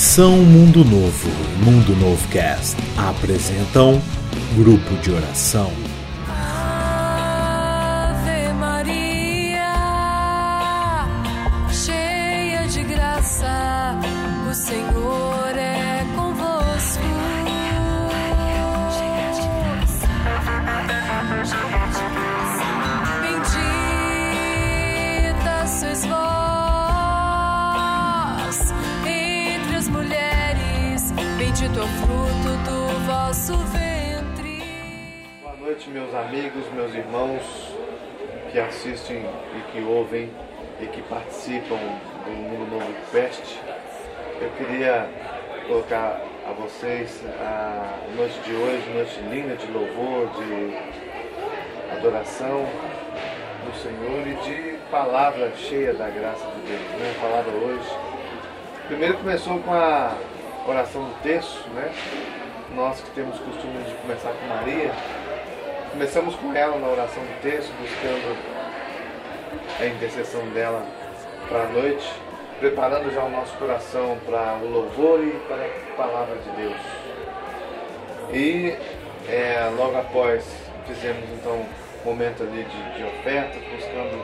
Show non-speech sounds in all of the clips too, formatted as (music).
Missão Mundo Novo Mundo Novo Cast apresentam Grupo de Oração. Amigos, meus irmãos que assistem e que ouvem e que participam do Mundo Novo Quest. Eu queria colocar a vocês a noite de hoje, noite linda de louvor, de adoração do Senhor e de palavra cheia da graça de Deus. Né? A palavra hoje. Primeiro começou com a oração do texto, né? Nós que temos costume de começar com Maria, Começamos com ela na oração do texto, buscando a intercessão dela para a noite, preparando já o nosso coração para o louvor e para a palavra de Deus. E é, logo após fizemos então um momento ali de, de oferta, buscando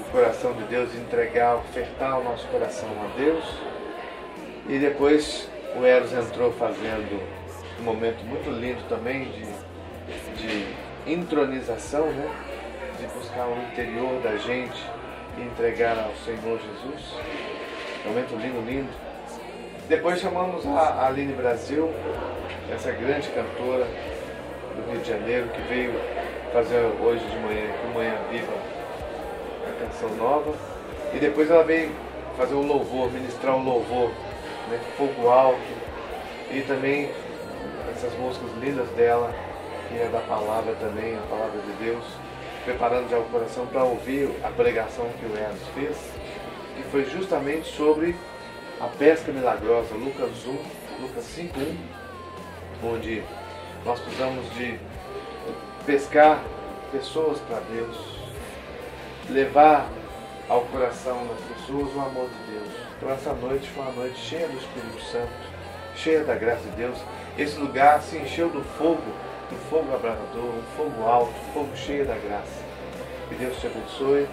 o coração de Deus, entregar, ofertar o nosso coração a Deus. E depois o Eros entrou fazendo um momento muito lindo também de de intronização, né? de buscar o interior da gente e entregar ao Senhor Jesus. Momento lindo, lindo. Depois chamamos a Aline Brasil, essa grande cantora do Rio de Janeiro, que veio fazer hoje de manhã, aqui Manhã Viva, a canção nova. E depois ela veio fazer o louvor, ministrar o louvor, né? fogo alto. E também essas músicas lindas dela, que é da palavra também, a palavra de Deus, preparando já o coração para ouvir a pregação que o Eros fez, que foi justamente sobre a pesca milagrosa, Lucas 1, Lucas 5.1, onde nós precisamos de pescar pessoas para Deus, levar ao coração das pessoas o amor de Deus. Então essa noite foi uma noite cheia do Espírito Santo, cheia da graça de Deus. Esse lugar se encheu do fogo um fogo abrasador, um fogo alto, um fogo cheio da graça. Que Deus te abençoe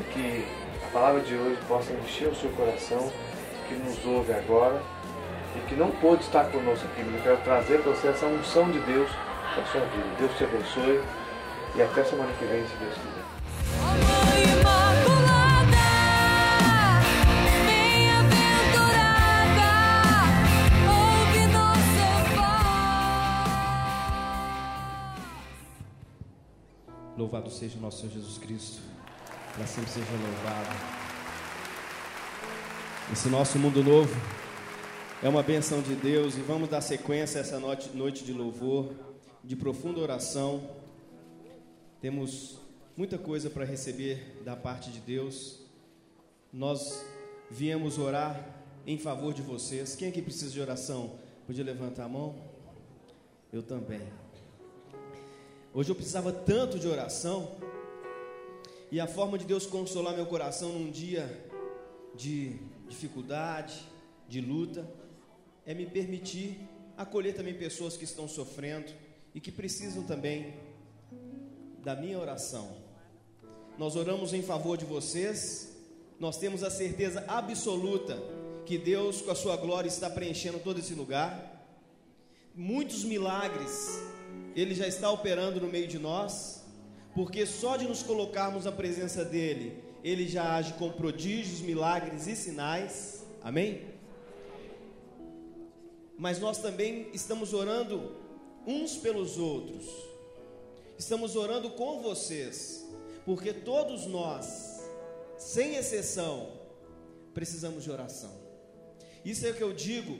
e que a palavra de hoje possa encher o seu coração, que nos ouve agora e que não pôde estar conosco aqui, mas eu quero trazer para você essa unção de Deus para a sua vida. Deus te abençoe e até semana que vem, se Deus quiser. Louvado seja nosso Senhor Jesus Cristo, para sempre seja louvado. Esse nosso mundo novo é uma benção de Deus e vamos dar sequência a essa noite, de louvor, de profunda oração. Temos muita coisa para receber da parte de Deus. Nós viemos orar em favor de vocês. Quem aqui precisa de oração? Podia levantar a mão? Eu também. Hoje eu precisava tanto de oração. E a forma de Deus consolar meu coração num dia de dificuldade, de luta, é me permitir acolher também pessoas que estão sofrendo e que precisam também da minha oração. Nós oramos em favor de vocês, nós temos a certeza absoluta que Deus, com a sua glória, está preenchendo todo esse lugar. Muitos milagres ele já está operando no meio de nós, porque só de nos colocarmos na presença dele, ele já age com prodígios, milagres e sinais. Amém? Mas nós também estamos orando uns pelos outros. Estamos orando com vocês, porque todos nós, sem exceção, precisamos de oração. Isso é o que eu digo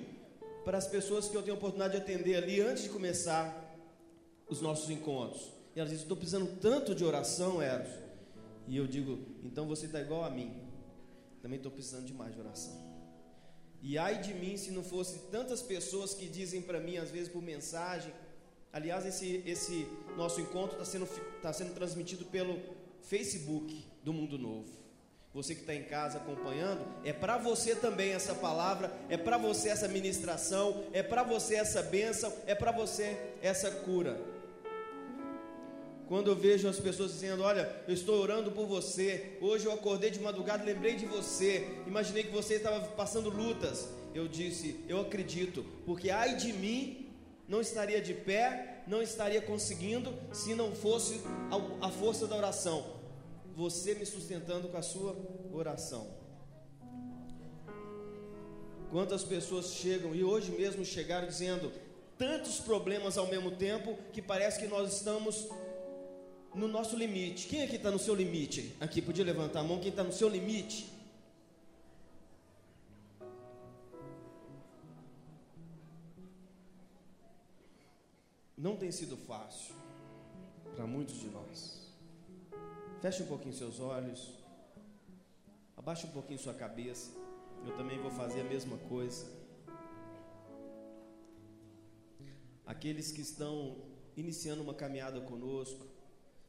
para as pessoas que eu tenho a oportunidade de atender ali antes de começar os nossos encontros. E elas dizem: Estou precisando tanto de oração, Eros. E eu digo: Então você está igual a mim. Também estou precisando de mais de oração. E ai de mim se não fosse tantas pessoas que dizem para mim, às vezes por mensagem. Aliás, esse, esse nosso encontro está sendo, tá sendo transmitido pelo Facebook do Mundo Novo. você que está em casa acompanhando, é para você também essa palavra, é para você essa ministração, é para você essa bênção, é para você essa cura. Quando eu vejo as pessoas dizendo: Olha, eu estou orando por você, hoje eu acordei de madrugada, lembrei de você, imaginei que você estava passando lutas. Eu disse: Eu acredito, porque ai de mim, não estaria de pé, não estaria conseguindo, se não fosse a, força da oração você me sustentando com a sua oração. Quantas pessoas chegam e hoje mesmo chegaram dizendo tantos problemas ao mesmo tempo que parece que nós estamos no nosso limite. Quem aqui está no seu limite? Aqui, podia levantar a mão. Quem está no seu limite? Não tem sido fácil para muitos de nós. Feche um pouquinho seus olhos. Abaixe um pouquinho sua cabeça. Eu também vou fazer a mesma coisa. Aqueles que estão iniciando uma caminhada conosco,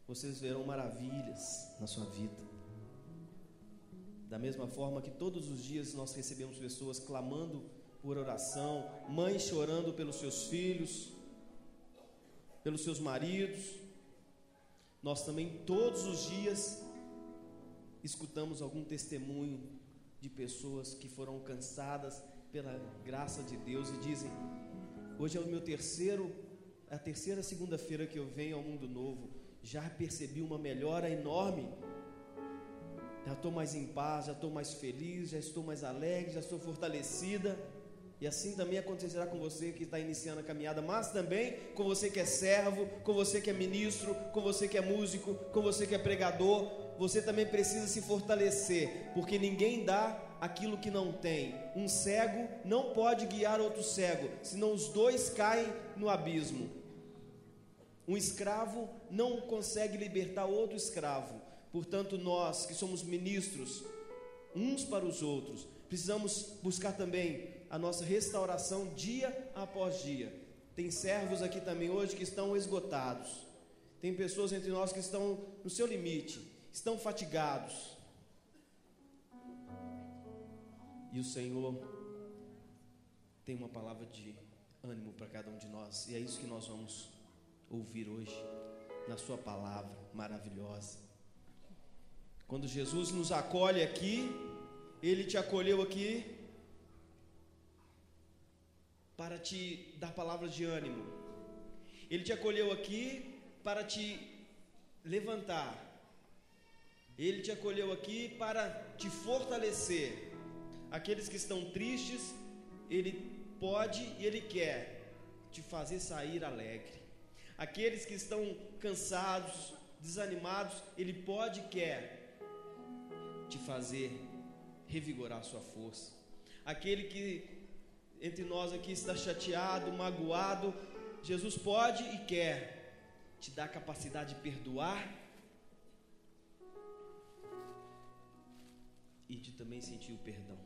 vocês verão maravilhas na sua vida. Da mesma forma que todos os dias nós recebemos pessoas clamando por oração, mães chorando pelos seus filhos, pelos seus maridos, nós também todos os dias escutamos algum testemunho de pessoas que foram cansadas pela graça de Deus e dizem: Hoje é o meu terceiro, a terceira segunda-feira que eu venho ao mundo novo, já percebi uma melhora enorme. Já estou mais em paz, já estou mais feliz, já estou mais alegre, já estou fortalecida. E assim também acontecerá com você que está iniciando a caminhada, mas também com você que é servo, com você que é ministro, com você que é músico, com você que é pregador. Você também precisa se fortalecer, porque ninguém dá aquilo que não tem. Um cego não pode guiar outro cego, senão os dois caem no abismo. Um escravo não consegue libertar outro escravo. Portanto, nós que somos ministros uns para os outros, precisamos buscar também a nossa restauração dia após dia. Tem servos aqui também hoje que estão esgotados. Tem pessoas entre nós que estão no seu limite, estão fatigados. E o Senhor tem uma palavra de ânimo para cada um de nós, e é isso que nós vamos ouvir hoje, na Sua palavra maravilhosa. Quando Jesus nos acolhe aqui, Ele te acolheu aqui para te dar palavras de ânimo. Ele te acolheu aqui para te levantar. Ele te acolheu aqui para te fortalecer. Aqueles que estão tristes, ele pode e ele quer te fazer sair alegre. Aqueles que estão cansados, desanimados, ele pode e quer te fazer revigorar sua força. Aquele que entre nós aqui está chateado, magoado, Jesus pode e quer te dar a capacidade de perdoar e de também sentir o perdão.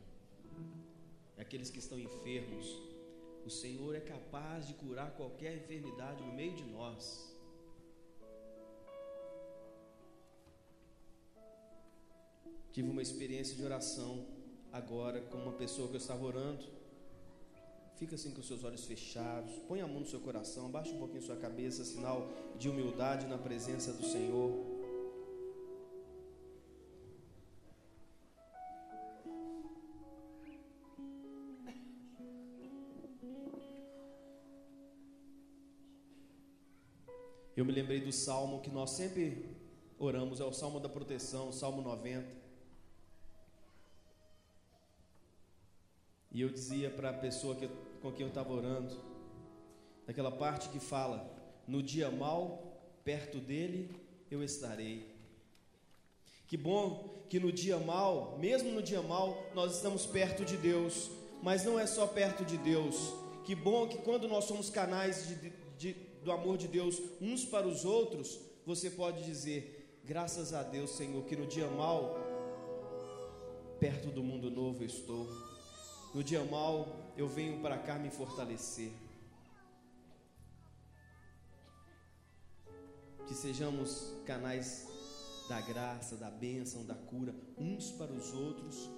Aqueles que estão enfermos, o Senhor é capaz de curar qualquer enfermidade no meio de nós. Tive uma experiência de oração agora com uma pessoa que eu estava orando. Fica assim com os seus olhos fechados. Põe a mão no seu coração. Abaixa um pouquinho sua cabeça, sinal de humildade na presença do Senhor. Eu me lembrei do salmo que nós sempre oramos, é o salmo da proteção, salmo 90. E eu dizia para a pessoa que, com quem eu estava orando, naquela parte que fala: No dia mal, perto dele eu estarei. Que bom que no dia mal, mesmo no dia mal, nós estamos perto de Deus, mas não é só perto de Deus. Que bom que quando nós somos canais de, de, do amor de Deus uns para os outros, você pode dizer: Graças a Deus, Senhor, que no dia mal, perto do mundo novo estou. No dia mal, eu venho para cá me fortalecer. Que sejamos canais da graça, da bênção, da cura, uns para os outros,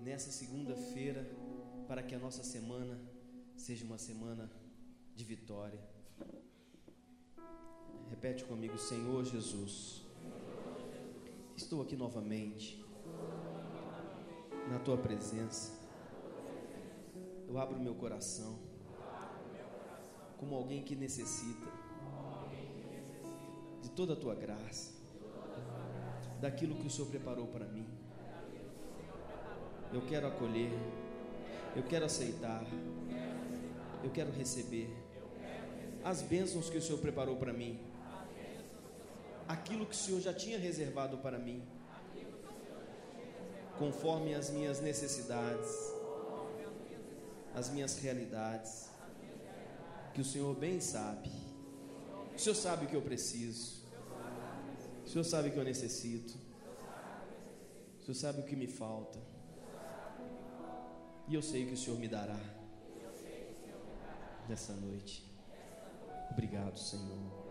nessa segunda-feira, para que a nossa semana seja uma semana de vitória. Repete comigo, Senhor Jesus, estou aqui novamente, na tua presença. Eu abro meu coração, como alguém que necessita de toda a tua graça, daquilo que o Senhor preparou para mim. Eu quero acolher, eu quero aceitar, eu quero receber as bênçãos que o Senhor preparou para mim, aquilo que o Senhor já tinha reservado para mim, conforme as minhas necessidades, as minhas realidades, que o Senhor bem sabe. O Senhor sabe o que eu preciso. O Senhor sabe o que eu necessito. O Senhor sabe o que me falta. E eu sei que o Senhor me dará nessa noite. Obrigado, Senhor.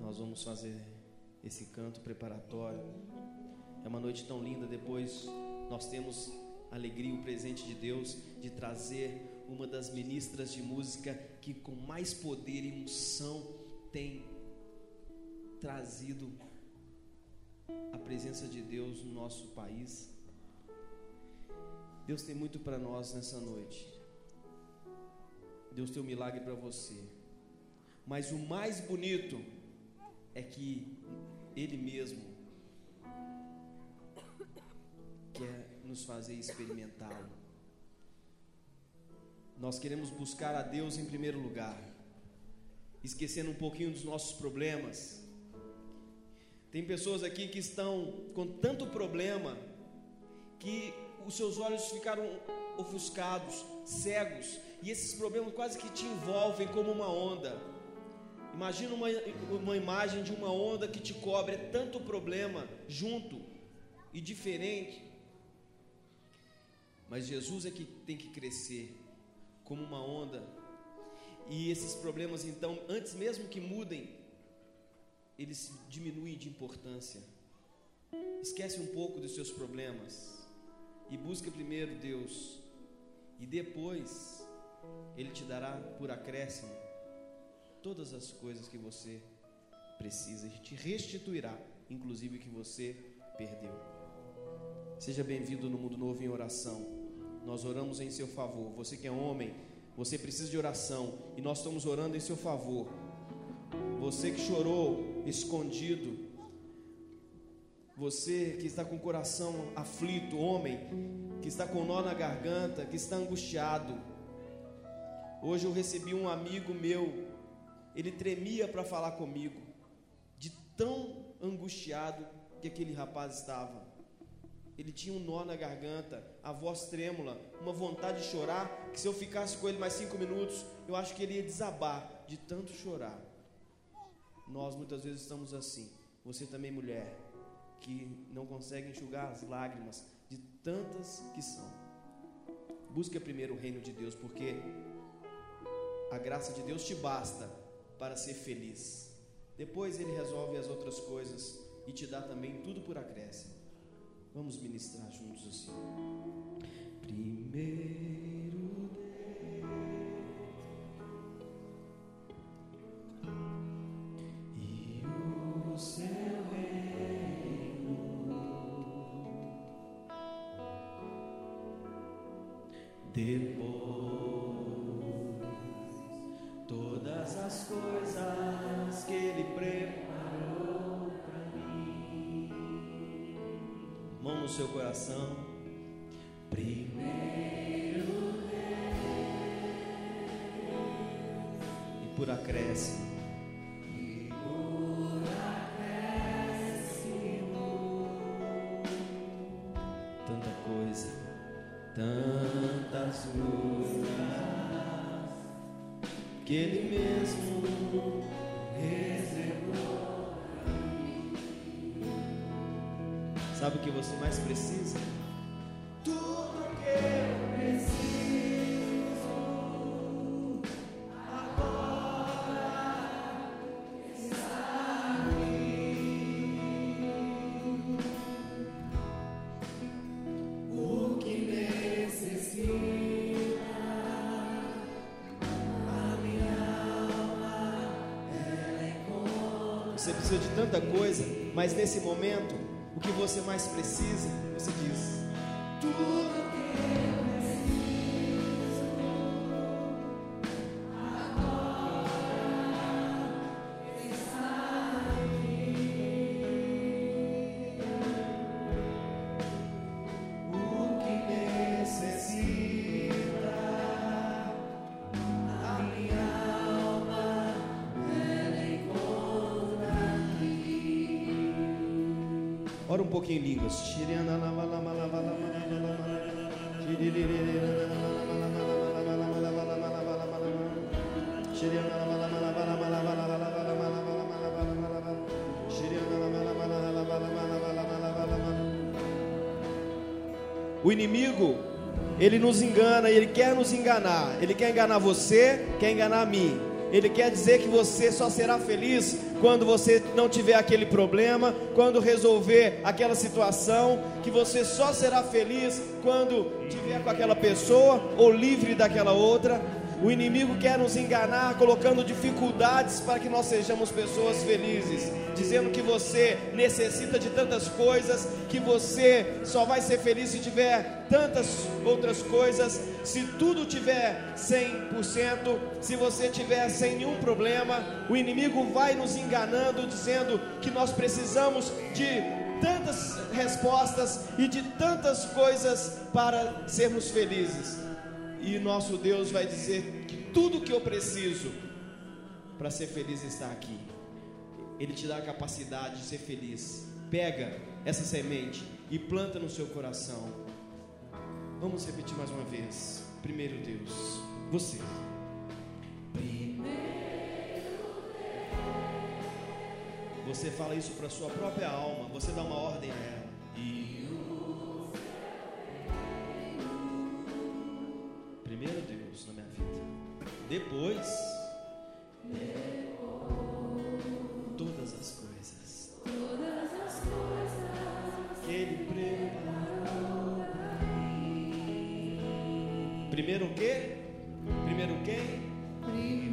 Nós vamos fazer esse canto preparatório. É uma noite tão linda. Depois nós temos a alegria, o presente de Deus de trazer uma das ministras de música que com mais poder e unção tem trazido a presença de Deus no nosso país. Deus tem muito para nós nessa noite. Deus tem um milagre para você. Mas o mais bonito é que Ele mesmo quer nos fazer experimentá-lo. Nós queremos buscar a Deus em primeiro lugar, esquecendo um pouquinho dos nossos problemas. Tem pessoas aqui que estão com tanto problema que os seus olhos ficaram ofuscados, cegos, e esses problemas quase que te envolvem como uma onda. Imagina uma, uma imagem de uma onda que te cobre, é tanto problema junto e diferente. Mas Jesus é que tem que crescer como uma onda. E esses problemas, então, antes mesmo que mudem, eles diminuem de importância. Esquece um pouco dos seus problemas e busca primeiro Deus, e depois Ele te dará por acréscimo todas as coisas que você precisa e te restituirá, inclusive o que você perdeu. Seja bem-vindo no Mundo Novo em oração. Nós oramos em seu favor. Você que é homem, você precisa de oração e nós estamos orando em seu favor. Você que chorou escondido, você que está com o coração aflito, homem, que está com nó na garganta, que está angustiado. Hoje eu recebi um amigo meu, ele tremia para falar comigo, de tão angustiado que aquele rapaz estava. Ele tinha um nó na garganta, a voz trêmula, uma vontade de chorar, que se eu ficasse com ele mais cinco minutos, eu acho que ele ia desabar de tanto chorar. Nós muitas vezes estamos assim. Você também, mulher, que não consegue enxugar as lágrimas de tantas que são. Busque primeiro o reino de Deus, porque a graça de Deus te basta para ser feliz. Depois ele resolve as outras coisas e te dá também tudo por acréscimo. Vamos ministrar juntos assim. Primeiro e o reino. Depois seu coração. Primeiro e por acréscimo. Precisa de tanta coisa, mas nesse momento, o que você mais precisa, você diz: tudo Ora um pouquinho em línguas. O inimigo, ele nos engana, ele quer nos enganar. Ele quer enganar você, quer enganar a mim. Ele quer dizer que você só será feliz quando você não tiver aquele problema, quando resolver aquela situação, que você só será feliz quando tiver com aquela pessoa ou livre daquela outra. O inimigo quer nos enganar, colocando dificuldades para que nós sejamos pessoas felizes, dizendo que você necessita de tantas coisas, que você só vai ser feliz se tiver tantas outras coisas, se tudo tiver 100%, se você tiver sem nenhum problema, o inimigo vai nos enganando, dizendo que nós precisamos de tantas respostas e de tantas coisas para sermos felizes. E nosso Deus vai dizer que tudo que eu preciso para ser feliz está aqui. Ele te dá a capacidade de ser feliz. Pega essa semente e planta no seu coração. Vamos repetir mais uma vez. Primeiro Deus, você. Você fala isso para sua própria alma. Você dá uma ordem a ela. Primeiro Deus na minha vida. Depois, todas as coisas. Que Ele preparou pra mim. Primeiro o quê? Primeiro quem? E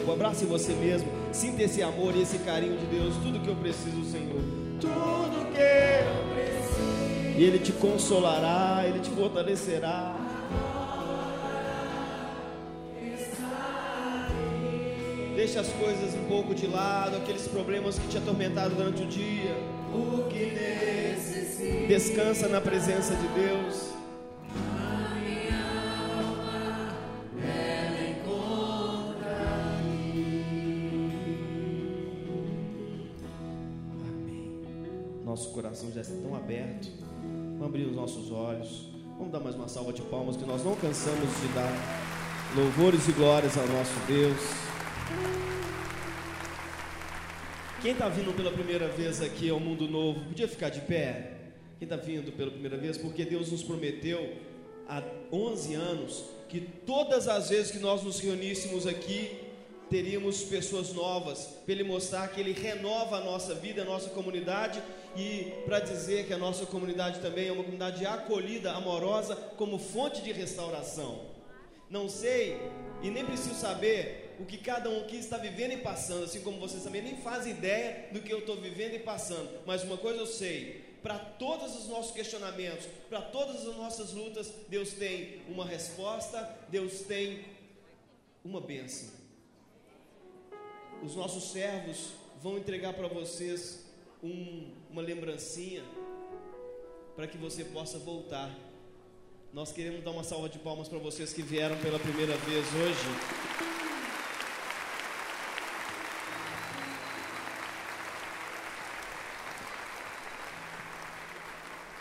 corpo, abrace você mesmo. Sinta esse amor e esse carinho de Deus. Tudo que eu preciso, Senhor. Tudo que eu preciso. E Ele te consolará, Ele te fortalecerá. Deixa as coisas um pouco de lado, aqueles problemas que te atormentaram durante o dia. O que necessita. Descansa na presença de Deus. Vamos dar mais uma salva de palmas que nós não cansamos de dar louvores e glórias ao nosso Deus. Quem está vindo pela primeira vez aqui ao Mundo Novo, podia ficar de pé? Quem está vindo pela primeira vez? Porque Deus nos prometeu há 11 anos que todas as vezes que nós nos reuníssemos aqui, teríamos pessoas novas, para Ele mostrar que Ele renova a nossa vida, a nossa comunidade e para dizer que a nossa comunidade também é uma comunidade acolhida, amorosa, como fonte de restauração. Não sei e nem preciso saber o que cada um aqui está vivendo e passando, assim como vocês também nem fazem ideia do que eu estou vivendo e passando. Mas uma coisa eu sei: para todos os nossos questionamentos, para todas as nossas lutas, Deus tem uma resposta, Deus tem uma bênção. Os nossos servos vão entregar para vocês um, uma lembrancinha para que você possa voltar Nós queremos dar uma salva de palmas para vocês que vieram pela primeira vez hoje.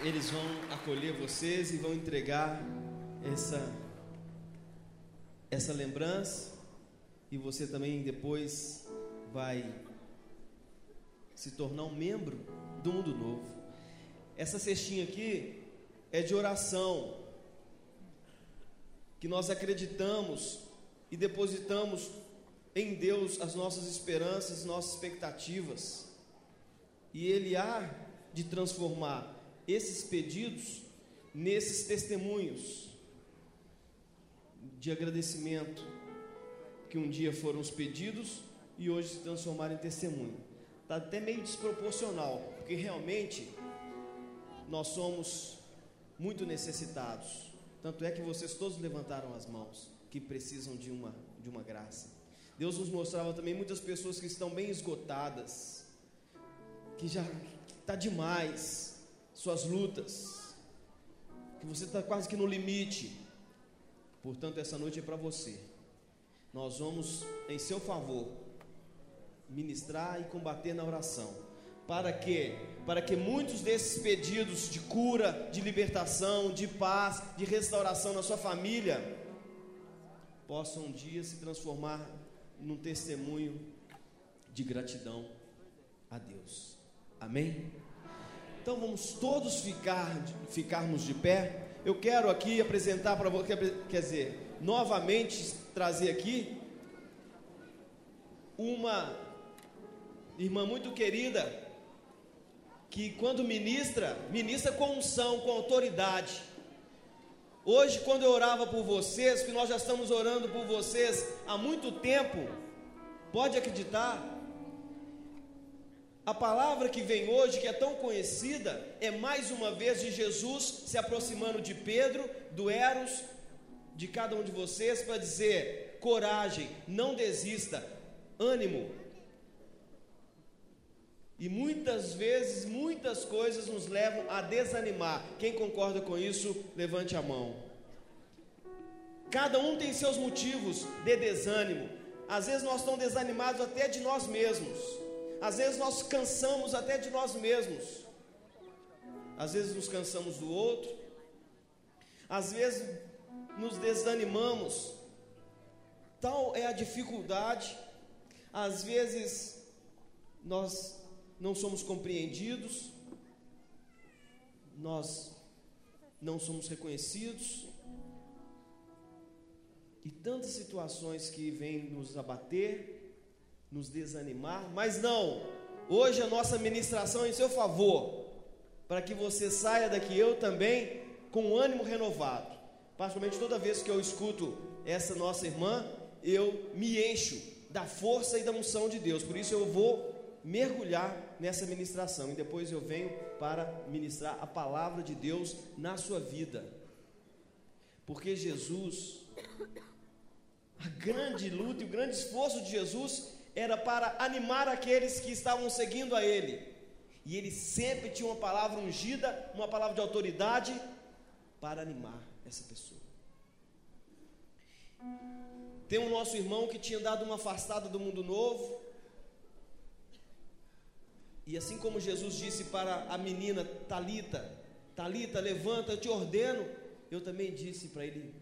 Eles vão acolher vocês e vão entregar essa essa lembrança e você também depois vai se tornar um membro do mundo novo. Essa cestinha aqui é de oração, que nós acreditamos e depositamos em Deus as nossas esperanças, nossas expectativas, e Ele há de transformar esses pedidos nesses testemunhos de agradecimento que um dia foram os pedidos e hoje se transformaram em testemunho. Está até meio desproporcional, porque realmente nós somos muito necessitados. Tanto é que vocês todos levantaram as mãos, que precisam de uma, de uma graça. Deus nos mostrava também muitas pessoas que estão bem esgotadas, que já está demais, suas lutas, que você está quase que no limite. Portanto, essa noite é para você. Nós vamos, em seu favor, ministrar e combater na oração. Para que? Para que muitos desses pedidos de cura, de libertação, de paz, de restauração na sua família possam um dia se transformar num testemunho de gratidão a Deus. Amém? Então vamos todos ficar, ficarmos de pé. Eu quero aqui apresentar para você, quer dizer, novamente trazer aqui uma irmã muito querida, que quando ministra, ministra com unção, com autoridade. Hoje, quando eu orava por vocês, que nós já estamos orando por vocês há muito tempo, pode acreditar, a palavra que vem hoje, que é tão conhecida, é mais uma vez de Jesus se aproximando de Pedro, do Eros, de cada um de vocês, para dizer: coragem, não desista, ânimo, e muitas vezes, muitas coisas nos levam a desanimar. Quem concorda com isso, levante a mão. Cada um tem seus motivos de desânimo. Às vezes nós estamos desanimados até de nós mesmos. Às vezes nós cansamos até de nós mesmos. Às vezes nos cansamos do outro. Às vezes nos desanimamos. Tal é a dificuldade. Às vezes nós não somos compreendidos, nós não somos reconhecidos, e tantas situações que vêm nos abater, nos desanimar, mas não, hoje a nossa ministração é em seu favor, para que você saia daqui, eu também, com ânimo renovado. Particularmente toda vez que eu escuto essa nossa irmã, eu me encho da força e da unção de Deus, por isso eu vou mergulhar nessa ministração e depois eu venho para ministrar a palavra de Deus na sua vida. Porque Jesus, a grande luta e o grande esforço de Jesus era para animar aqueles que estavam seguindo a Ele. E ele sempre tinha uma palavra ungida, uma palavra de autoridade para animar essa pessoa. Tem um nosso irmão que tinha dado uma afastada do mundo novo, e assim como Jesus disse para a menina Talita, Talita, levanta, eu te ordeno, eu também disse para ele,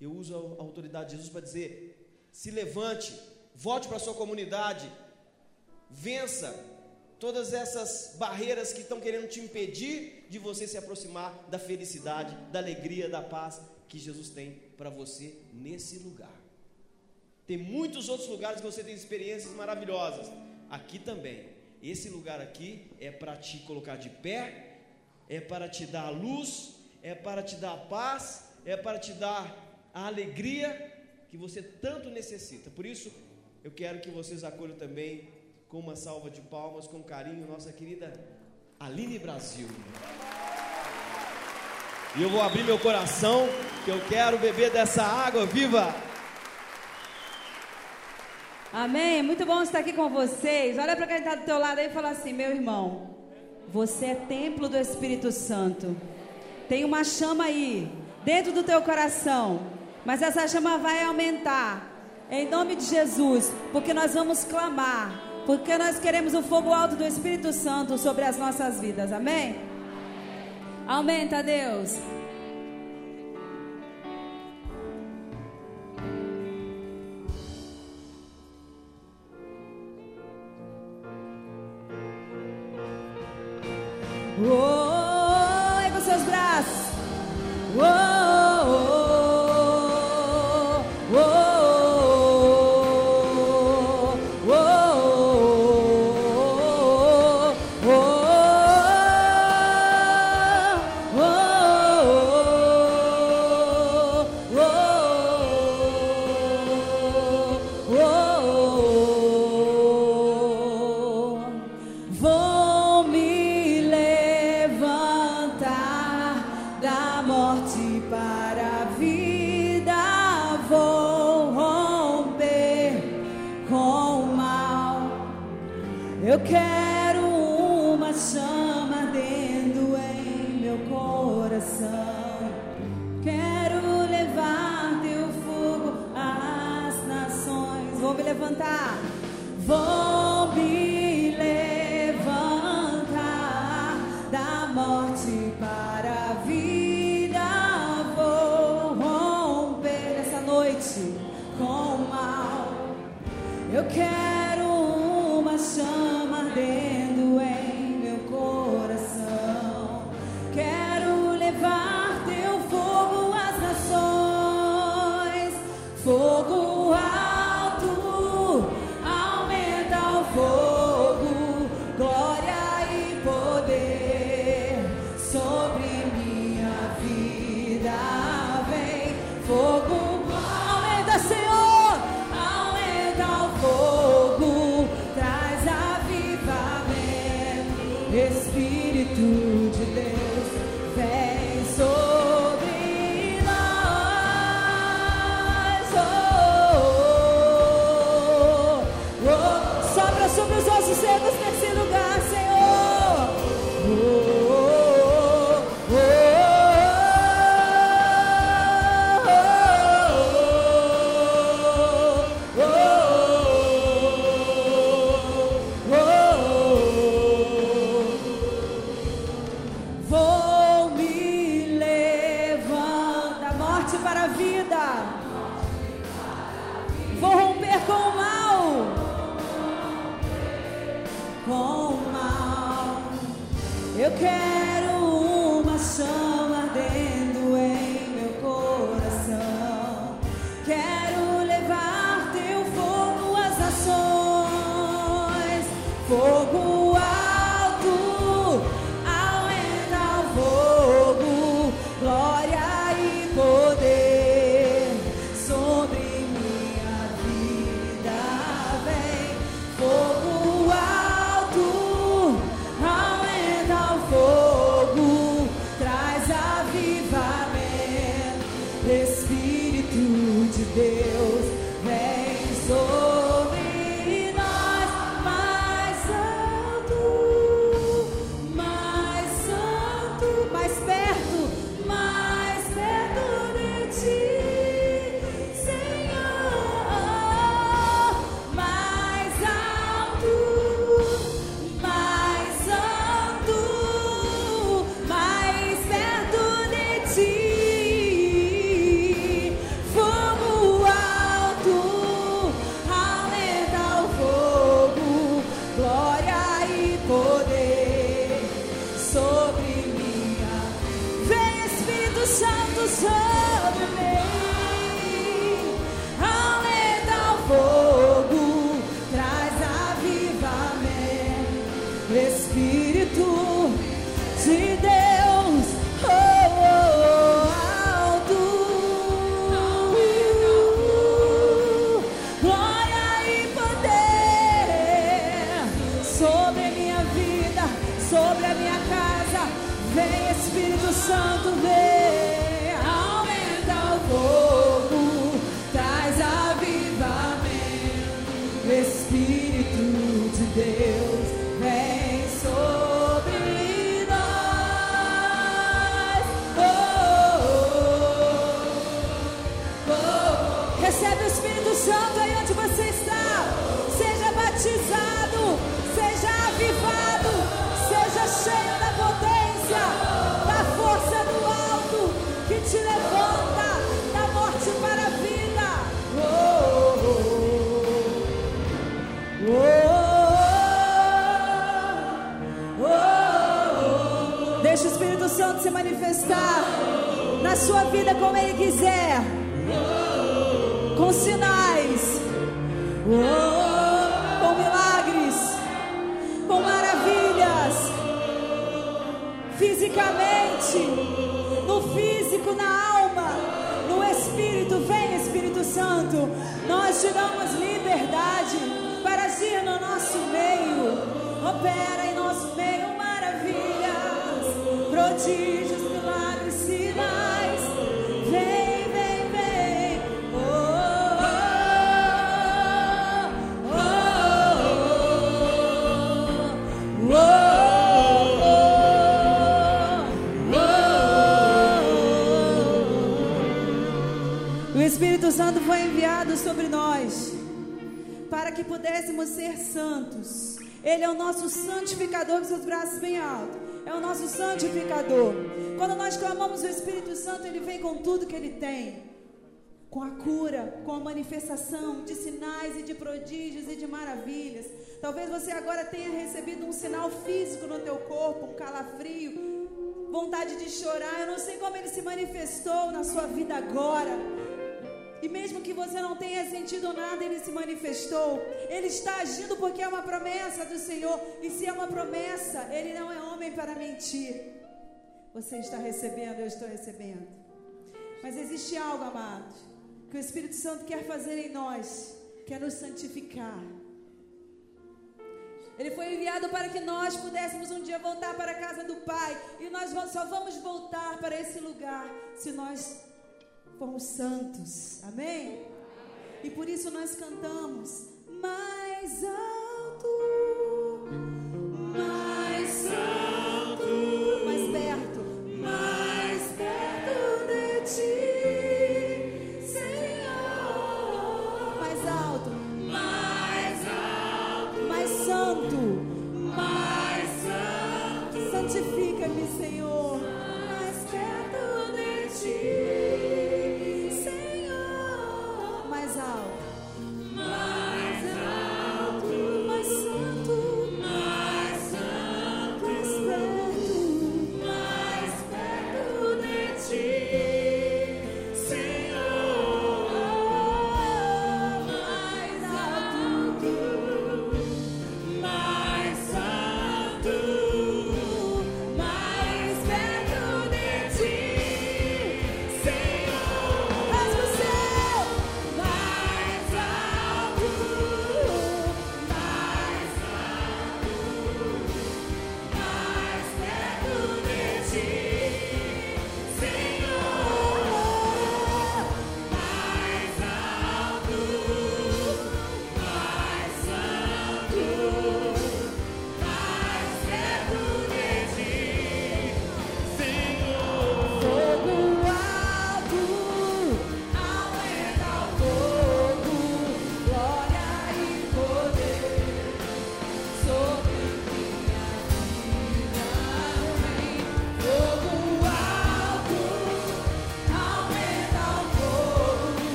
eu uso a autoridade de Jesus para dizer: se levante, volte para a sua comunidade, vença todas essas barreiras que estão querendo te impedir de você se aproximar da felicidade, da alegria, da paz que Jesus tem para você nesse lugar. Tem muitos outros lugares que você tem experiências maravilhosas, aqui também. Esse lugar aqui é para te colocar de pé, é para te dar luz, é para te dar paz, é para te dar a alegria que você tanto necessita. Por isso, eu quero que vocês acolham também com uma salva de palmas, com carinho, nossa querida Aline Brasil. E eu vou abrir meu coração, que eu quero beber dessa água viva. Amém? É muito bom estar aqui com vocês. Olha para quem está do teu lado aí e fala assim: meu irmão, você é templo do Espírito Santo. Tem uma chama aí, dentro do teu coração. Mas essa chama vai aumentar. Em nome de Jesus, porque nós vamos clamar. Porque nós queremos o fogo alto do Espírito Santo sobre as nossas vidas. Amém? Aumenta, Deus. Whoa. 模糊 fisicamente, no físico, na alma, no Espírito. Vem, Espírito Santo, nós te damos liberdade para agir no nosso meio. Opera em nosso meio maravilhas, prodígios, que pudéssemos ser santos. Ele é o nosso santificador, com seus braços bem altos. É o nosso santificador. Quando nós clamamos o Espírito Santo, ele vem com tudo que ele tem. Com a cura, com a manifestação de sinais e de prodígios e de maravilhas. Talvez você agora tenha recebido um sinal físico no teu corpo, um calafrio, vontade de chorar. Eu não sei como ele se manifestou na sua vida agora. E mesmo que você não tenha sentido nada, ele se manifestou. Ele está agindo porque é uma promessa do Senhor. E se é uma promessa, ele não é homem para mentir. Você está recebendo, eu estou recebendo. Mas existe algo, amados, que o Espírito Santo quer fazer em nós, quer nos santificar. Ele foi enviado para que nós pudéssemos um dia voltar para a casa do Pai. E nós só vamos voltar para esse lugar se nós formos santos. Amém? E por isso nós cantamos mais alto, mais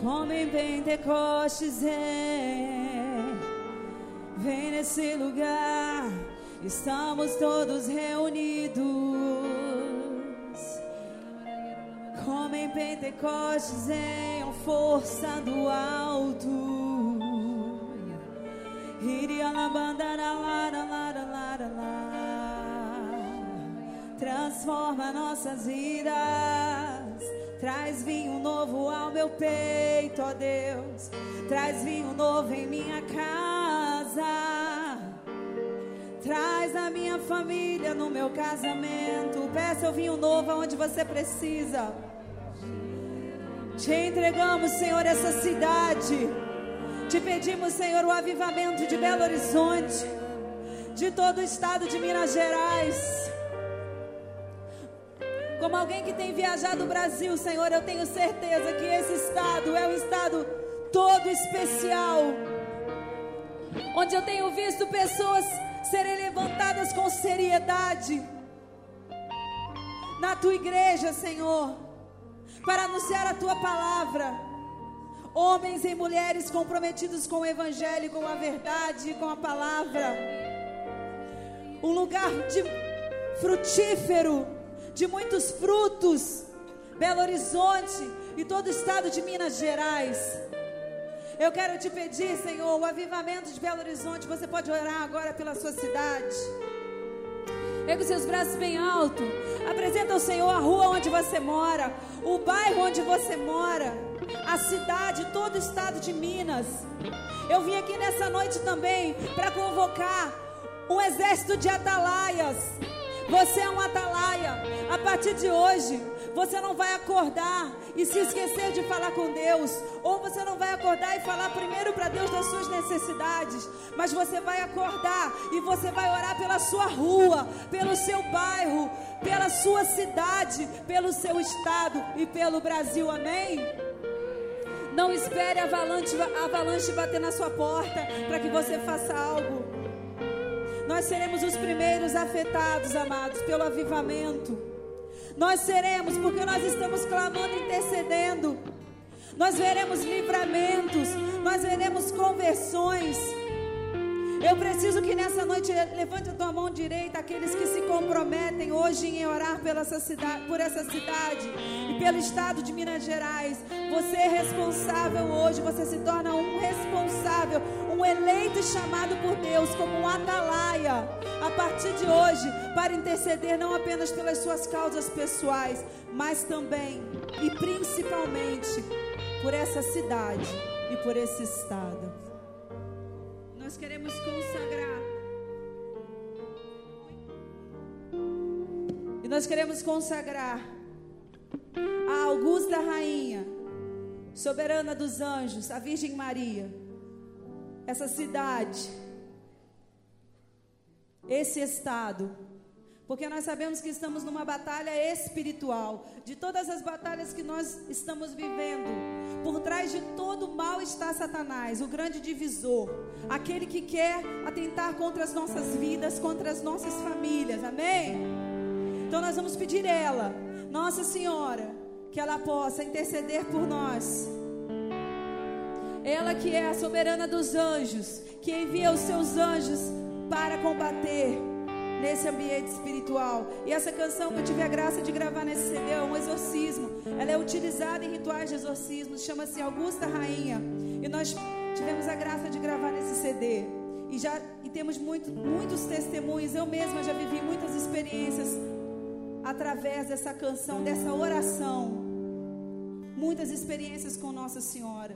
Como em Pentecostes Vem nesse lugar. Estamos todos reunidos. Como em Pentecostes em força do alto. Iria la Transforma nossas vidas. Traz vinho novo ao meu peito, ó Deus. Traz vinho novo em minha casa. Traz a minha família no meu casamento. Peça o vinho novo aonde você precisa. Te entregamos, Senhor, essa cidade. Te pedimos, Senhor, o avivamento de Belo Horizonte, de todo o estado de Minas Gerais. Como alguém que tem viajado o Brasil, Senhor, eu tenho certeza que esse estado é um estado todo especial, onde eu tenho visto pessoas serem levantadas com seriedade na tua igreja, Senhor, para anunciar a tua palavra homens e mulheres comprometidos com o Evangelho, com a verdade, com a palavra. Um lugar de frutífero, de muitos frutos. Belo Horizonte e todo o estado de Minas Gerais. Eu quero te pedir, Senhor, o avivamento de Belo Horizonte. Você pode orar agora pela sua cidade. Pega os seus braços bem alto. Apresenta ao Senhor a rua onde você mora, o bairro onde você mora a cidade, todo o estado de Minas. Eu vim aqui nessa noite também para convocar um exército de atalaias. Você é um atalaia. A partir de hoje, você não vai acordar e se esquecer de falar com Deus, ou você não vai acordar e falar primeiro para Deus das suas necessidades, mas você vai acordar e você vai orar pela sua rua, pelo seu bairro, pela sua cidade, pelo seu estado e pelo Brasil. Amém? Não espere a avalanche, avalanche bater na sua porta para que você faça algo. Nós seremos os primeiros afetados, amados, pelo avivamento. Nós seremos, porque nós estamos clamando, intercedendo. Nós veremos livramentos, nós veremos conversões. Eu preciso que nessa noite levante a tua mão direita aqueles que se comprometem hoje em orar pela essa cidade, por essa cidade e pelo estado de Minas Gerais. Você é responsável hoje, você se torna um responsável, um eleito chamado por Deus como um atalaia a partir de hoje para interceder não apenas pelas suas causas pessoais, mas também e principalmente por essa cidade e por esse estado. Nós queremos consagrar. E nós queremos consagrar a Augusta Rainha, soberana dos anjos, a Virgem Maria, essa cidade, esse estado, porque nós sabemos que estamos numa batalha espiritual, de todas as batalhas que nós estamos vivendo por trás de todo mal está Satanás, o grande divisor, aquele que quer atentar contra as nossas vidas, contra as nossas famílias. Amém? Então nós vamos pedir ela, Nossa Senhora, que ela possa interceder por nós. Ela que é a soberana dos anjos, que envia os seus anjos para combater nesse ambiente espiritual. E essa canção que eu tive a graça de gravar nesse CD é um exorcismo. Ela é utilizada em rituais de exorcismo, chama-se Augusta Rainha. E nós tivemos a graça de gravar nesse CD. E já e temos muito, muitos testemunhos. Eu mesma já vivi muitas experiências através dessa canção, dessa oração. Muitas experiências com Nossa Senhora.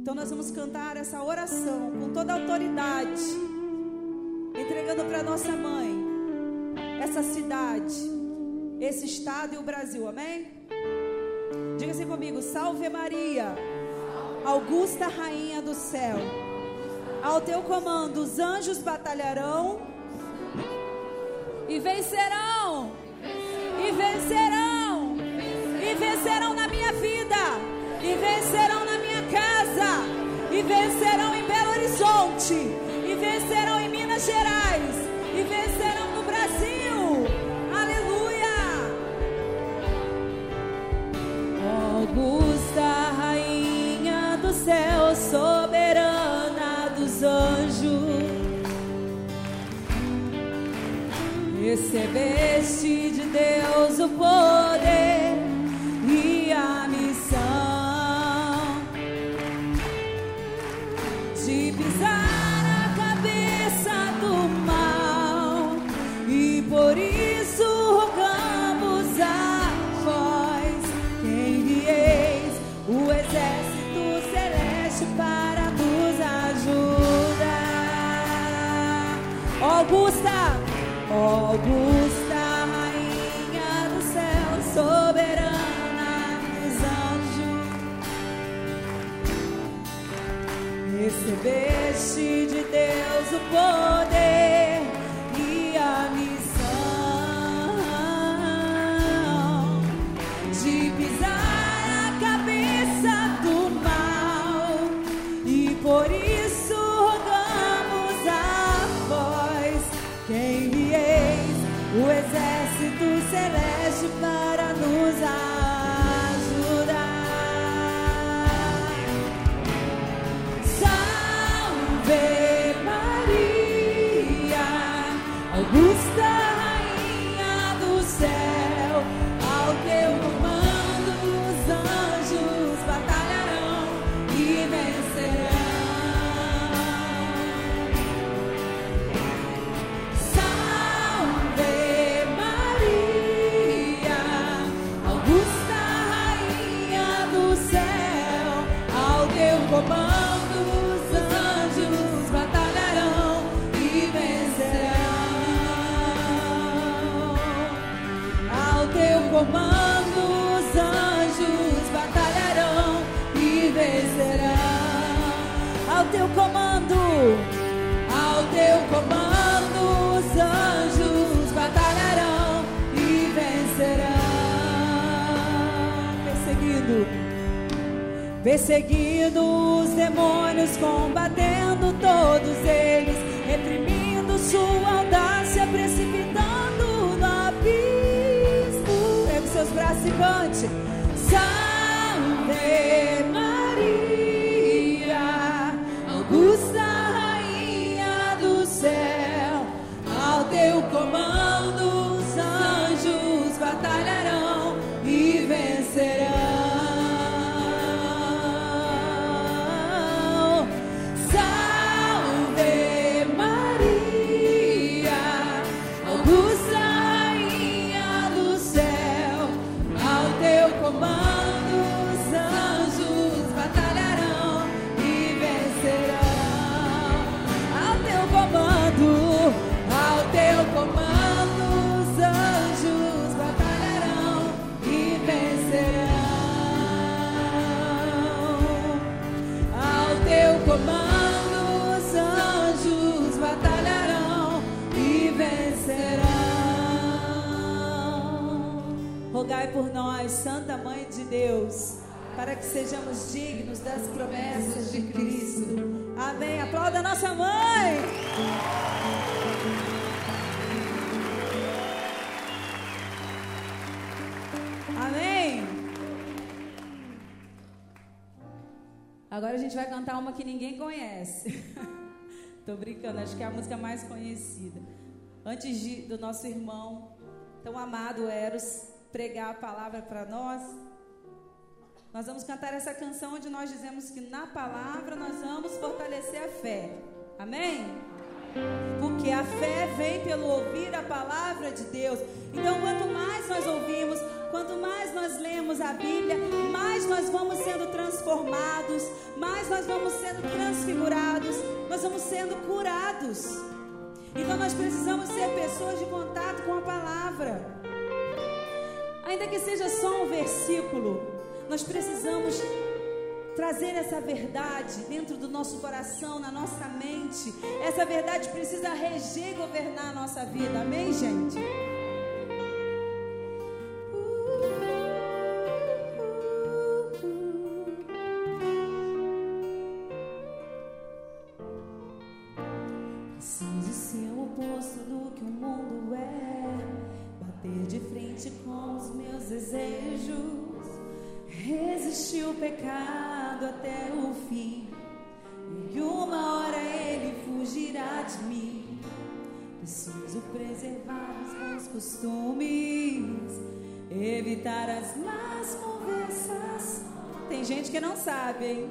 Então nós vamos cantar essa oração com toda autoridade entregando para nossa mãe essa cidade, esse estado e o Brasil, amém? Diga assim comigo: Salve Maria, Augusta Rainha do céu, ao teu comando os anjos batalharão e vencerão, e vencerão, e vencerão na minha vida, e vencerão na minha casa vencerão em Belo Horizonte, e vencerão em Minas Gerais, e vencerão no Brasil. Aleluia! Augusta, rainha do céu, soberana dos anjos. Recebeste de Deus o poder recebeste de Deus o poder perseguindo os demônios, combatendo todos eles, reprimindo sua audácia, precipitando no abismo. Ergue seus braços e cante. Salve gente vai cantar uma que ninguém conhece. (laughs) Tô brincando, acho que é a música mais conhecida. Antes de, do nosso irmão, tão amado Eros, pregar a palavra para nós, nós vamos cantar essa canção onde nós dizemos que na palavra nós vamos fortalecer a fé. Amém? Porque a fé vem pelo ouvir a palavra de Deus. Então, quanto mais nós ouvimos, quanto mais nós lemos a Bíblia, mais nós vamos sendo transformados, mais nós vamos sendo transfigurados, nós vamos sendo curados. Então, nós precisamos ser pessoas de contato com a palavra. Ainda que seja só um versículo, nós precisamos trazer essa verdade dentro do nosso coração, na nossa mente. Essa verdade precisa reger e governar a nossa vida. Amém, gente? Assim Preciso ser o oposto do que o mundo é. Bater de frente com os meus desejos. Resistir o pecado até o fim. E uma hora ele fugirá de mim. Preciso preservar os meus costumes. Evitar as más conversas. Tem gente que não sabe, hein?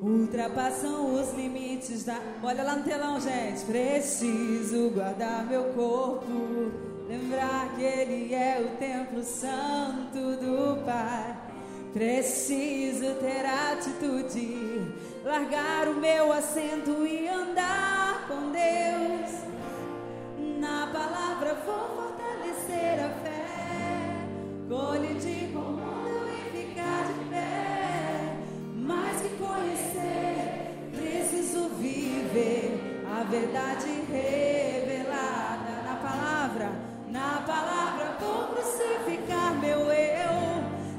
Ultrapassam os limites da. Olha lá no telão, gente. Preciso guardar meu corpo. Lembrar que Ele é o templo santo do Pai. Preciso ter atitude. Largar o meu assento e andar vou fortalecer a fé. Colidir com o mundo e ficar de pé. Mais que conhecer, preciso viver a verdade revelada na palavra. Na palavra vou crucificar meu eu.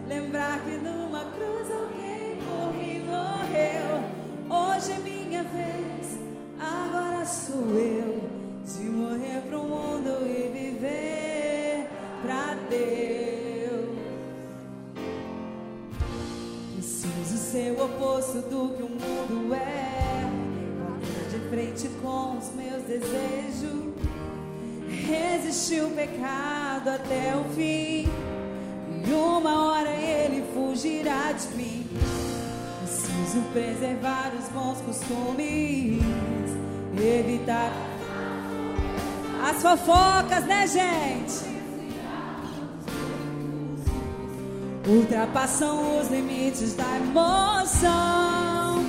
Lembrar que numa cruz alguém por mim morreu. Hoje é minha vez, agora sou eu. De morrer pro mundo e viver pra Deus. Preciso ser o oposto do que o mundo é. Bater de frente com os meus desejos. Resistir o pecado até o fim. E uma hora ele fugirá de mim. Preciso preservar os bons costumes. Evitar as fofocas, né, gente? Ultrapassam os limites da emoção.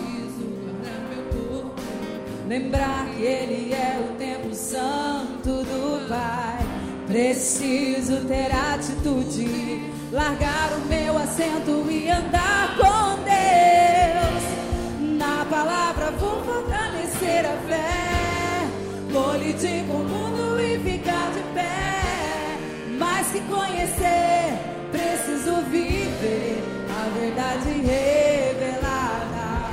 Lembrar que Ele é o templo santo do Pai. Preciso ter atitude, largar o meu assento e andar com Deus. Na palavra vou fortalecer a fé, colidir com o mundo e ficar de pé. Mais que conhecer, preciso viver a verdade revelada.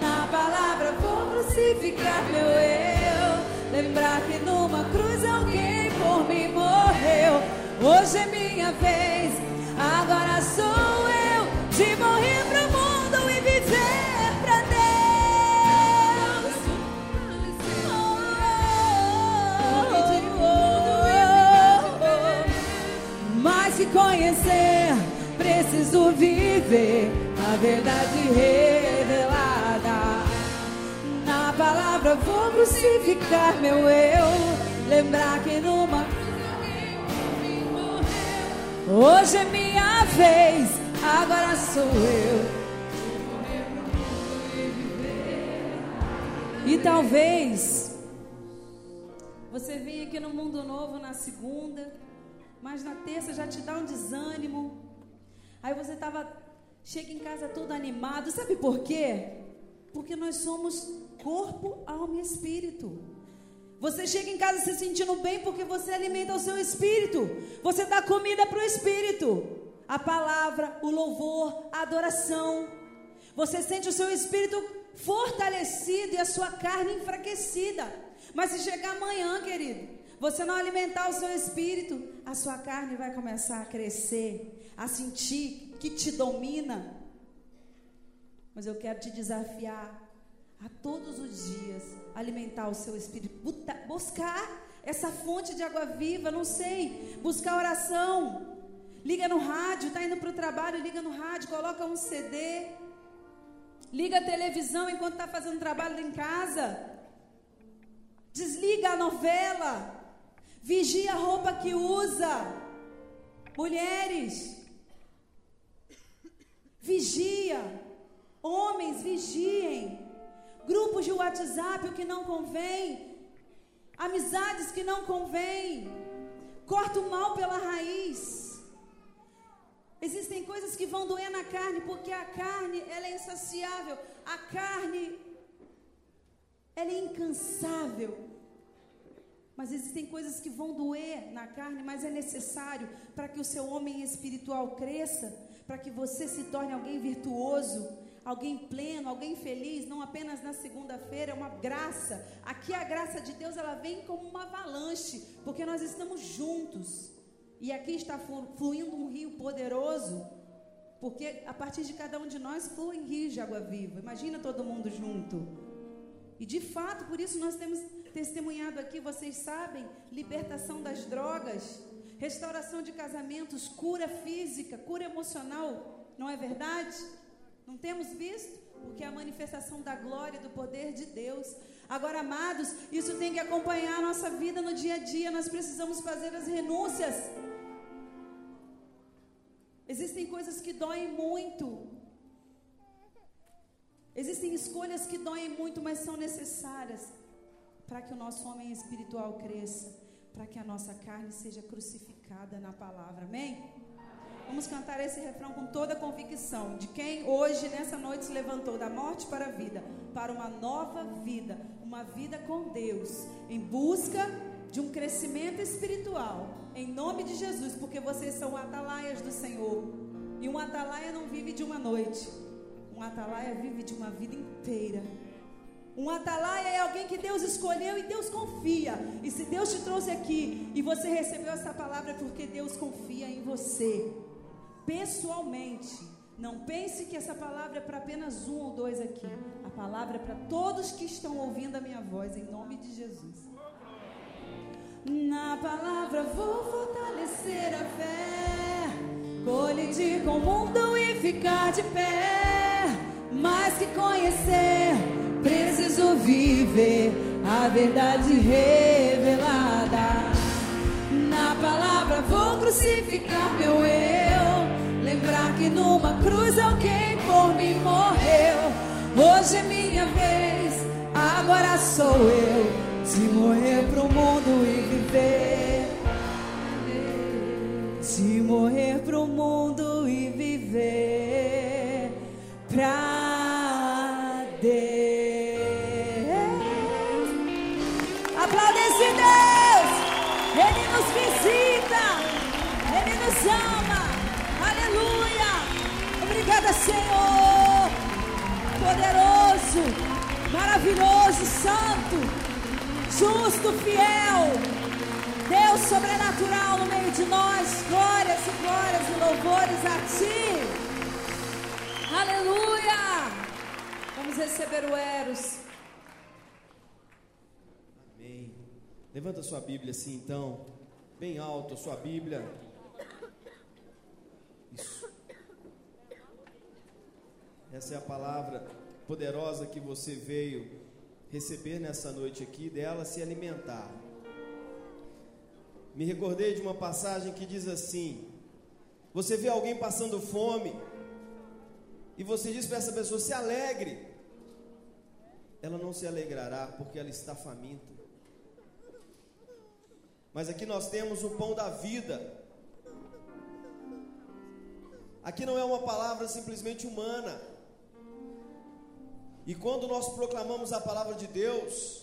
Na palavra vou crucificar meu eu. Lembrar que numa cruz alguém por mim morreu. Hoje é minha vez, agora sou eu de morrer pro mundo conhecer, preciso viver a verdade revelada. Na palavra vou crucificar meu eu. Lembrar que numa Hoje é minha vez, agora sou eu. E talvez você venha aqui no Mundo Novo na segunda, mas na terça já te dá um desânimo. Aí você tava chega em casa todo animado. Sabe por quê? Porque nós somos corpo, alma e espírito. Você chega em casa se sentindo bem porque você alimenta o seu espírito. Você dá comida para o espírito. A palavra, o louvor, a adoração. Você sente o seu espírito fortalecido e a sua carne enfraquecida. Mas se chegar amanhã, querido, você não alimentar o seu espírito, a sua carne vai começar a crescer, a sentir que te domina. Mas eu quero te desafiar a todos os dias alimentar o seu espírito, buscar essa fonte de água viva, não sei, buscar oração. Liga no rádio, tá indo para o trabalho, liga no rádio, coloca um CD. Liga a televisão enquanto está fazendo trabalho em casa. Desliga a novela. Vigia a roupa que usa. Mulheres. Vigia. Homens, vigiem. Grupos de WhatsApp o que não convém. Amizades que não convém. Corta o mal pela raiz. Existem coisas que vão doer na carne, porque a carne, ela é insaciável. A carne, ela é incansável. Mas existem coisas que vão doer na carne, mas é necessário para que o seu homem espiritual cresça, para que você se torne alguém virtuoso, alguém pleno, alguém feliz, não apenas na segunda-feira, é uma graça. Aqui a graça de Deus ela vem como uma avalanche, porque nós estamos juntos. E aqui está fluindo um rio poderoso, porque a partir de cada um de nós flui rio de água viva. Imagina todo mundo junto. E de fato, por isso nós temos testemunhado aqui, vocês sabem, libertação das drogas, restauração de casamentos, cura física, cura emocional, não é verdade? Não temos visto? Porque é a manifestação da glória e do poder de Deus. Agora, amados, isso tem que acompanhar a nossa vida no dia a dia. Nós precisamos fazer as renúncias. Existem coisas que doem muito. Existem escolhas que doem muito, mas são necessárias para que o nosso homem espiritual cresça, para que a nossa carne seja crucificada na palavra. Amém? Vamos cantar esse refrão com toda a convicção de quem hoje, nessa noite, se levantou da morte para a vida, para uma nova vida, uma vida com Deus, em busca de um crescimento espiritual, em nome de Jesus, porque vocês são atalaias do Senhor. E um atalaia não vive de uma noite, um atalaia vive de uma vida inteira. Um atalaia é alguém que Deus escolheu e Deus confia. E se Deus te trouxe aqui e você recebeu essa palavra é porque Deus confia em você. Pessoalmente. Não pense que essa palavra é para apenas um ou dois aqui. A palavra é para todos que estão ouvindo a minha voz, em nome de Jesus. Na palavra vou fortalecer a fé, colidir com o mundo e ficar de pé. Mais que conhecer preciso viver a verdade revelada. Na palavra vou crucificar meu eu, lembrar que numa cruz alguém por mim morreu. Hoje é minha vez, agora sou eu. Se morrer pro mundo e viver. Se morrer pro mundo e viver Poderoso, maravilhoso, santo, justo, fiel. Deus sobrenatural no meio de nós. Glórias e glórias e louvores a Ti. Aleluia. Vamos receber o Eros. Levanta sua Bíblia assim então, bem alto a sua Bíblia. Isso. Essa é a palavra poderosa que você veio receber nessa noite aqui, dela se alimentar. Me recordei de uma passagem que diz assim: Você vê alguém passando fome e você diz para essa pessoa: se alegre. Ela não se alegrará porque ela está faminta. Mas aqui nós temos o pão da vida. Aqui não é uma palavra simplesmente humana. E quando nós proclamamos a palavra de Deus,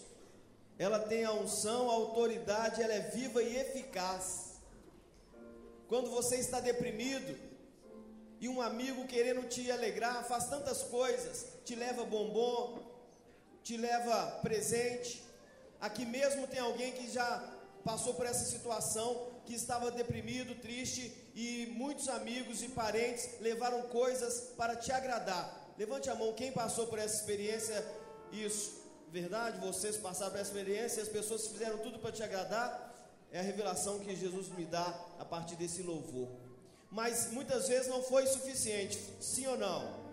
ela tem a unção, a autoridade, ela é viva e eficaz. Quando você está deprimido e um amigo querendo te alegrar, faz tantas coisas, te leva bombom, te leva presente. Aqui mesmo tem alguém que já passou por essa situação, que estava deprimido, triste, e muitos amigos e parentes levaram coisas para te agradar. Levante a mão, quem passou por essa experiência? Isso, verdade? Vocês passaram por essa experiência, as pessoas fizeram tudo para te agradar. É a revelação que Jesus me dá a partir desse louvor. Mas muitas vezes não foi suficiente, sim ou não?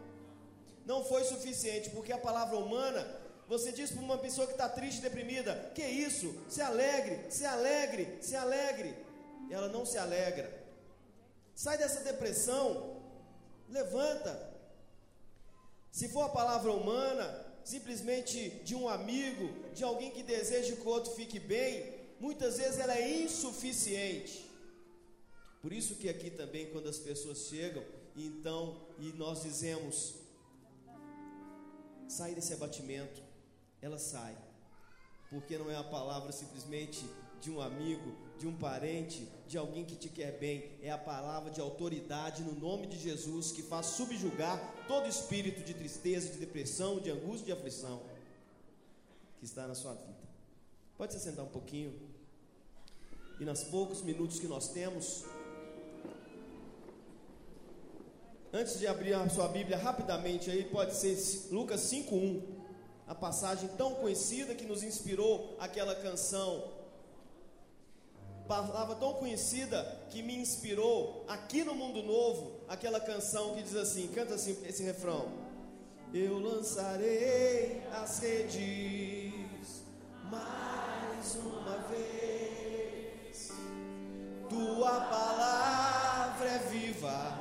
Não foi suficiente, porque a palavra humana você diz para uma pessoa que está triste, deprimida: Que isso? Se alegre, se alegre, se alegre. E ela não se alegra. Sai dessa depressão. Levanta. Se for a palavra humana, simplesmente de um amigo, de alguém que deseja que o outro fique bem, muitas vezes ela é insuficiente. Por isso que aqui também, quando as pessoas chegam, então, e nós dizemos, sai desse abatimento, ela sai. Porque não é a palavra simplesmente de um amigo, de um parente, de alguém que te quer bem, é a palavra de autoridade no nome de Jesus que faz subjugar todo espírito de tristeza, de depressão, de angústia, de aflição que está na sua vida. Pode se sentar um pouquinho. E nos poucos minutos que nós temos, antes de abrir a sua Bíblia rapidamente aí, pode ser Lucas 5:1, a passagem tão conhecida que nos inspirou aquela canção. Palavra tão conhecida que me inspirou aqui no Mundo Novo, aquela canção que diz assim, canta assim esse refrão. Eu lançarei as redes mais uma vez. Tua palavra é viva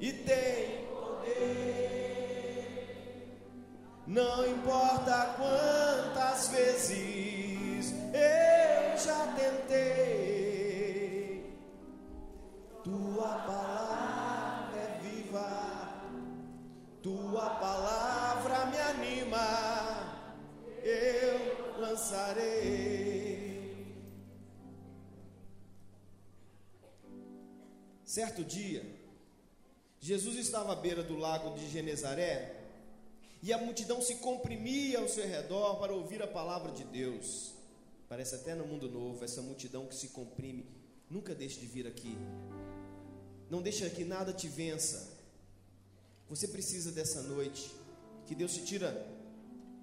e tem poder. Não importa quantas vezes eu já tentei, tua palavra é viva, tua palavra me anima, eu lançarei. Certo dia, Jesus estava à beira do lago de Genezaré e a multidão se comprimia ao seu redor para ouvir a palavra de Deus. Parece até no mundo novo, essa multidão que se comprime. Nunca deixe de vir aqui. Não deixe que nada te vença. Você precisa dessa noite que Deus te tira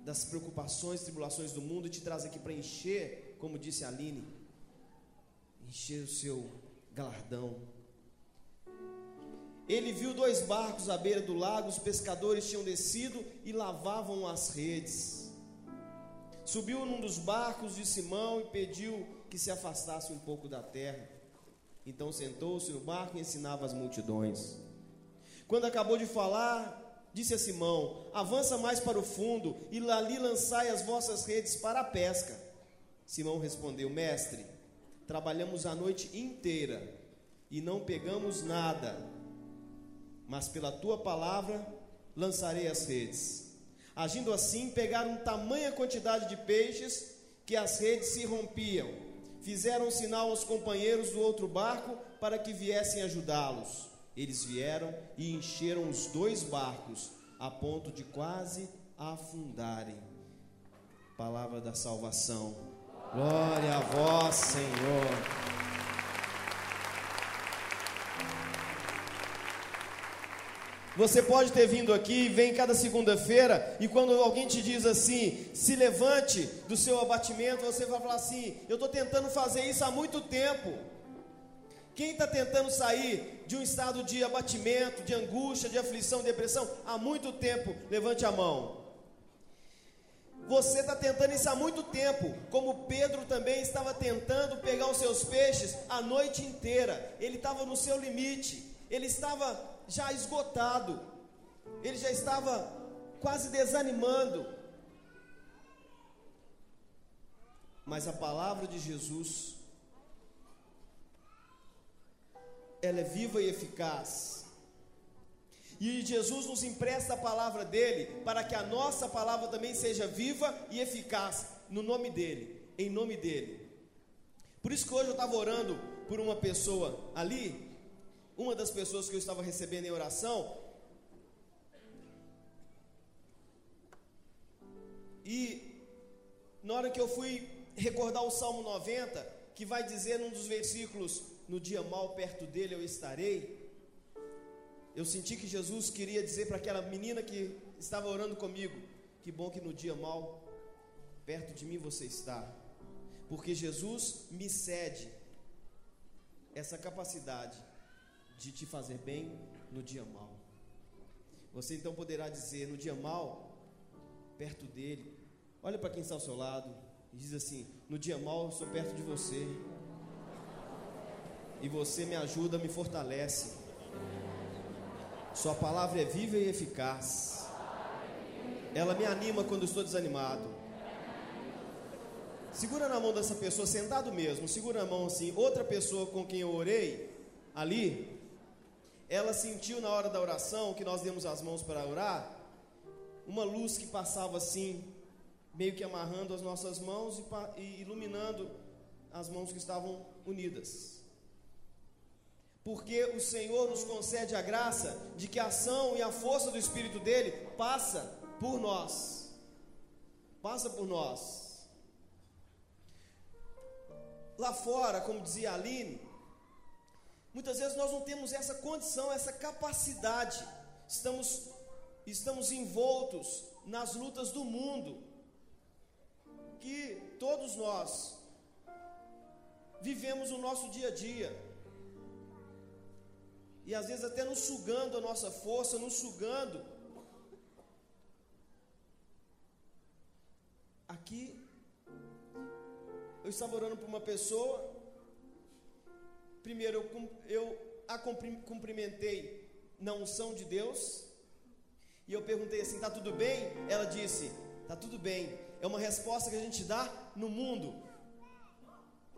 das preocupações, tribulações do mundo e te traz aqui para encher, como disse a Aline, encher o seu galardão ele viu dois barcos à beira do lago, os pescadores tinham descido e lavavam as redes. Subiu num dos barcos de Simão e pediu que se afastasse um pouco da terra. Então sentou-se no barco e ensinava as multidões. Quando acabou de falar, disse a Simão: Avança mais para o fundo e ali lançai as vossas redes para a pesca. Simão respondeu: Mestre, trabalhamos a noite inteira e não pegamos nada mas pela tua palavra lançarei as redes. Agindo assim, pegaram tamanha quantidade de peixes que as redes se rompiam. Fizeram sinal aos companheiros do outro barco para que viessem ajudá-los. Eles vieram e encheram os dois barcos, a ponto de quase afundarem. Palavra da salvação. Glória a vós, Senhor. Você pode ter vindo aqui, vem cada segunda-feira, e quando alguém te diz assim, se levante do seu abatimento, você vai falar assim: eu estou tentando fazer isso há muito tempo. Quem está tentando sair de um estado de abatimento, de angústia, de aflição, depressão, há muito tempo, levante a mão. Você está tentando isso há muito tempo, como Pedro também estava tentando pegar os seus peixes a noite inteira. Ele estava no seu limite, ele estava já esgotado, ele já estava quase desanimando. Mas a palavra de Jesus, ela é viva e eficaz. E Jesus nos empresta a palavra dele para que a nossa palavra também seja viva e eficaz no nome dele, em nome dele. Por isso que hoje eu estava orando por uma pessoa ali, uma das pessoas que eu estava recebendo em oração, e na hora que eu fui recordar o Salmo 90, que vai dizer num dos versículos: No dia mal perto dele eu estarei. Eu senti que Jesus queria dizer para aquela menina que estava orando comigo: Que bom que no dia mal perto de mim você está, porque Jesus me cede essa capacidade de te fazer bem no dia mal. Você então poderá dizer no dia mal, perto dele, olha para quem está ao seu lado e diz assim: No dia mal eu sou perto de você. E você me ajuda, me fortalece. Sua palavra é viva e eficaz. Ela me anima quando estou desanimado. Segura na mão dessa pessoa, sentado mesmo, segura a mão assim. Outra pessoa com quem eu orei, ali, ela sentiu na hora da oração, que nós demos as mãos para orar, uma luz que passava assim, meio que amarrando as nossas mãos e, iluminando as mãos que estavam unidas. Porque o Senhor nos concede a graça de que a ação e a força do Espírito dele passa por nós. Passa por nós. Lá fora, como dizia a Aline, muitas vezes nós não temos essa condição, essa capacidade. Estamos, estamos envoltos nas lutas do mundo, que todos nós vivemos o nosso dia a dia e às vezes até nos sugando a nossa força, nos sugando. Aqui, eu estava orando por uma pessoa. Primeiro, eu, eu a cumprimentei na unção de Deus. E eu perguntei assim: tá tudo bem? Ela disse: tá tudo bem. É uma resposta que a gente dá no mundo.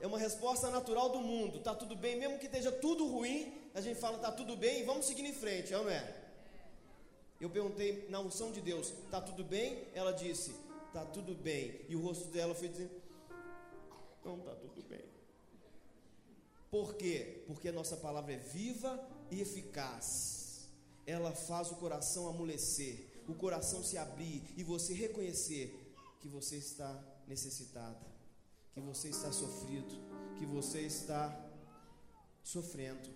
É uma resposta natural do mundo. Tá tudo bem, mesmo que esteja tudo ruim, a gente fala, tá tudo bem e vamos seguir em frente, não é? Eu perguntei na unção de Deus, tá tudo bem? Ela disse, tá tudo bem. E o rosto dela foi dizendo, não tá tudo bem. Por quê? Porque a nossa palavra é viva e eficaz. Ela faz o coração amolecer, o coração se abrir e você reconhecer que você está necessitado, que você está sofrido, que você está sofrendo.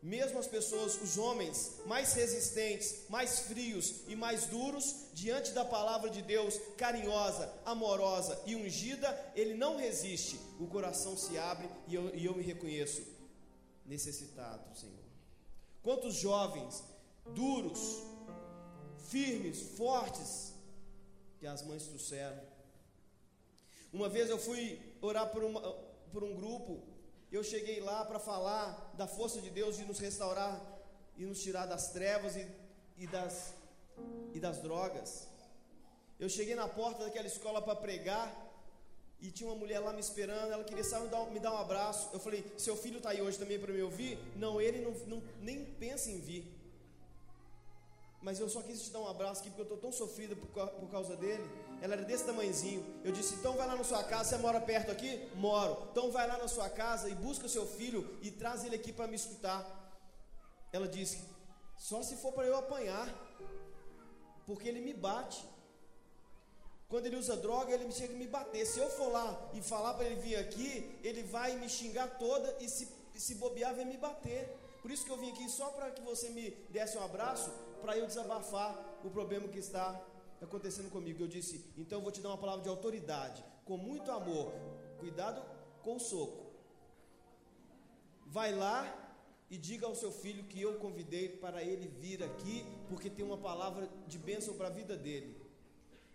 Mesmo as pessoas, os homens mais resistentes, mais frios e mais duros, diante da palavra de Deus, carinhosa, amorosa e ungida, ele não resiste. O coração se abre e eu, e eu me reconheço necessitado, Senhor. Quantos jovens duros, firmes, fortes, que as mães trouxeram. Uma vez eu fui orar por, uma, por um grupo eu cheguei lá para falar da força de Deus de nos restaurar e nos tirar das trevas e, e, das, e das drogas. Eu cheguei na porta daquela escola para pregar e tinha uma mulher lá me esperando. Ela queria só me dar, me dar um abraço. Eu falei: Seu filho está aí hoje também para me ouvir? Não, ele não, não, nem pensa em vir. Mas eu só quis te dar um abraço aqui porque eu estou tão sofrida por, por causa dele. Ela era desse tamanhozinho. Eu disse: então vai lá na sua casa. Você mora perto aqui? Moro. Então vai lá na sua casa e busca seu filho e traz ele aqui para me escutar. Ela disse: só se for para eu apanhar, porque ele me bate. Quando ele usa droga, ele chega a me bater. Se eu for lá e falar para ele vir aqui, ele vai me xingar toda e se, se bobear, vai me bater. Por isso que eu vim aqui só para que você me desse um abraço, para eu desabafar o problema que está acontecendo comigo. Eu disse: então eu vou te dar uma palavra de autoridade, com muito amor. Cuidado com o soco. Vai lá e diga ao seu filho que eu convidei para ele vir aqui, porque tem uma palavra de bênção para a vida dele.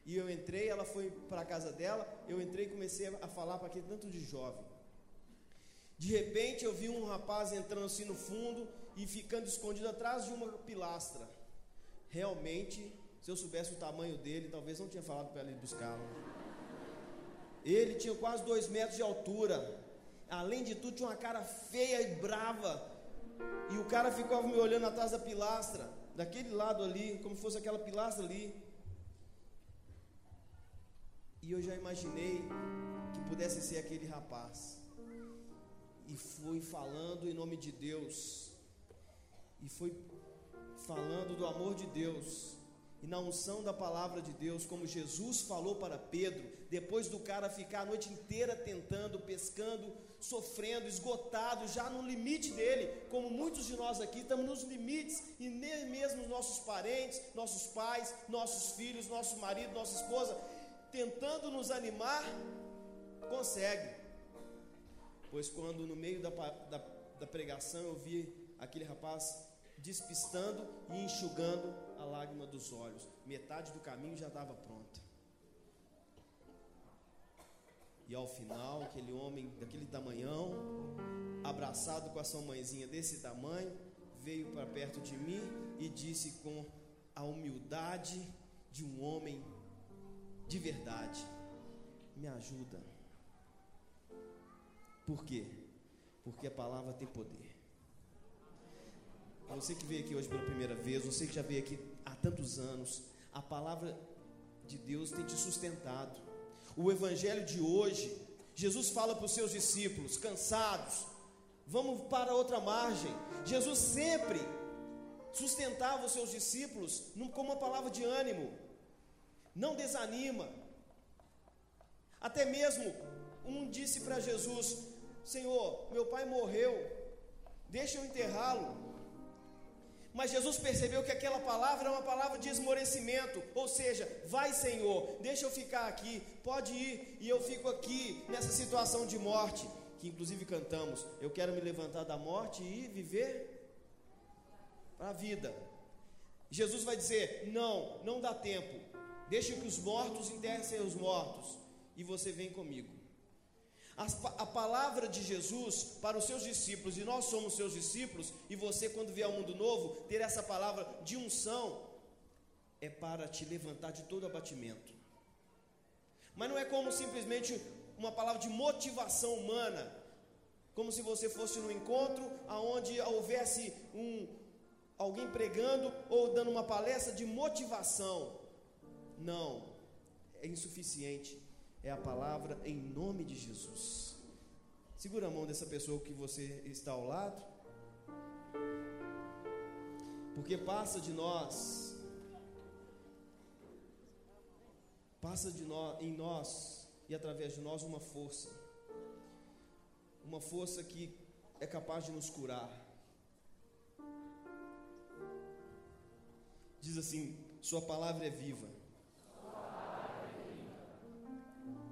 E eu entrei, ela foi para a casa dela, eu entrei e comecei a falar para aquele tanto de jovem. De repente eu vi um rapaz entrando assim no fundo e ficando escondido atrás de uma pilastra. Realmente se eu soubesse o tamanho dele, talvez não tinha falado para ele buscá-lo. Ele tinha quase dois metros de altura. Além de tudo, tinha uma cara feia e brava. E o cara ficava me olhando atrás da pilastra, daquele lado ali, como fosse aquela pilastra ali. E eu já imaginei que pudesse ser aquele rapaz. E fui falando em nome de Deus. E foi falando do amor de Deus e na unção da palavra de Deus, como Jesus falou para Pedro, depois do cara ficar a noite inteira tentando, pescando, sofrendo, esgotado, já no limite dele, como muitos de nós aqui estamos nos limites, e nem mesmo nossos parentes, nossos pais, nossos filhos, nosso marido, nossa esposa, tentando nos animar, consegue. Pois quando no meio da, da, da pregação eu vi aquele rapaz despistando e enxugando a lágrima dos olhos. Metade do caminho já estava pronta. E ao final, aquele homem daquele tamanhão, abraçado com a sua mãezinha desse tamanho, veio para perto de mim e disse com a humildade de um homem de verdade: Me ajuda. Por quê? Porque a palavra tem poder. Você que veio aqui hoje pela primeira vez, você que já veio aqui há tantos anos, a palavra de Deus tem te sustentado. O evangelho de hoje Jesus fala para os seus discípulos, cansados, vamos para outra margem. Jesus sempre sustentava os seus discípulos com uma palavra de ânimo, não desanima. Até mesmo um disse para Jesus: Senhor, meu pai morreu, deixa eu enterrá-lo. Mas Jesus percebeu que aquela palavra era uma palavra de esmorecimento, ou seja, vai Senhor, deixa eu ficar aqui, pode ir, e eu fico aqui nessa situação de morte, que inclusive cantamos, eu quero me levantar da morte e viver para a vida. Jesus vai dizer: não, não dá tempo, deixa que os mortos enterrem seus mortos, e você vem comigo. A, palavra de Jesus para os seus discípulos, e nós somos seus discípulos, e você, quando vier ao mundo novo, ter essa palavra de unção, é para te levantar de todo abatimento. Mas não é como simplesmente uma palavra de motivação humana, como se você fosse no encontro aonde houvesse um alguém pregando ou dando uma palestra de motivação. Não, é insuficiente é a palavra em nome de Jesus. Segura a mão dessa pessoa que você está ao lado. Porque passa de nós, passa de nós, em nós e através de nós uma força, uma força que é capaz de nos curar. Diz assim: Sua palavra é viva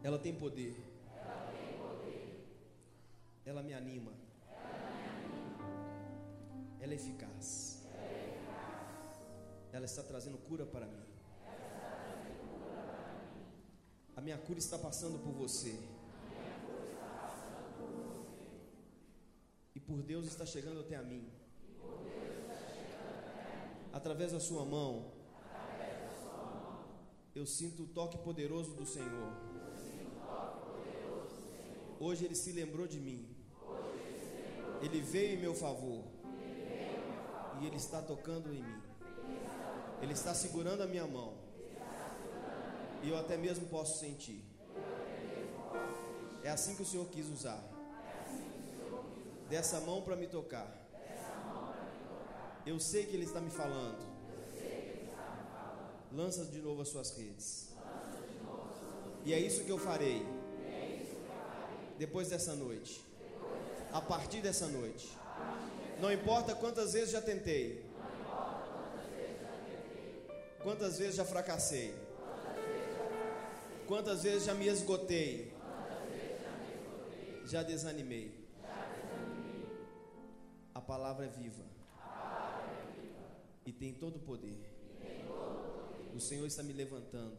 Ela tem poder. Ela, tem poder. Ela me anima. Ela, me anima. Ela é eficaz. Ela, é eficaz. Ela está trazendo cura para mim. Cura para mim. A minha cura está passando por você. E por Deus está chegando até a mim. Através da sua mão. Eu sinto o toque poderoso do Senhor. Hoje ele se lembrou de mim. Ele veio em meu favor. E ele está tocando em mim. Ele está segurando a minha mão. E eu até mesmo posso sentir. É assim que o Senhor quis usar. Dessa mão para me tocar. Eu sei que Ele está me falando. Lança de novo as suas redes. E é isso que eu farei depois dessa noite. A partir dessa noite. Não importa quantas vezes já tentei. Quantas vezes já fracassei. Quantas vezes já me esgotei. Já desanimei. A palavra é viva. E tem todo o poder. O Senhor está me levantando.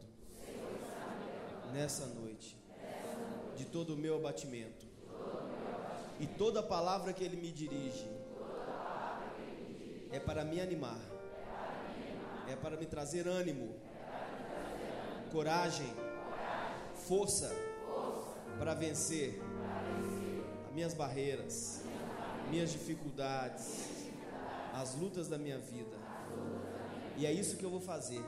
Nessa noite de todo o meu abatimento. E toda palavra que Ele me dirige é para me animar, é para me trazer ânimo, coragem, força para vencer as minhas barreiras, minhas dificuldades, as lutas da minha vida. E é isso que eu vou fazer.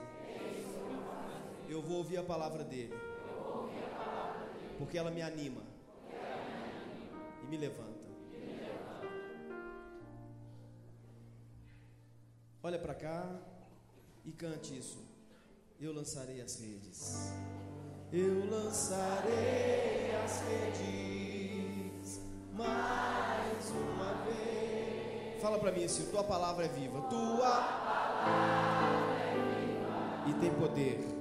Eu vou ouvir a palavra dele porque ela me anima, e me levanta. Olha para cá e cante isso. Eu lançarei as redes. Eu lançarei as redes mais uma vez. Fala para mim assim, tua palavra é viva. Tua palavra é viva. E tem poder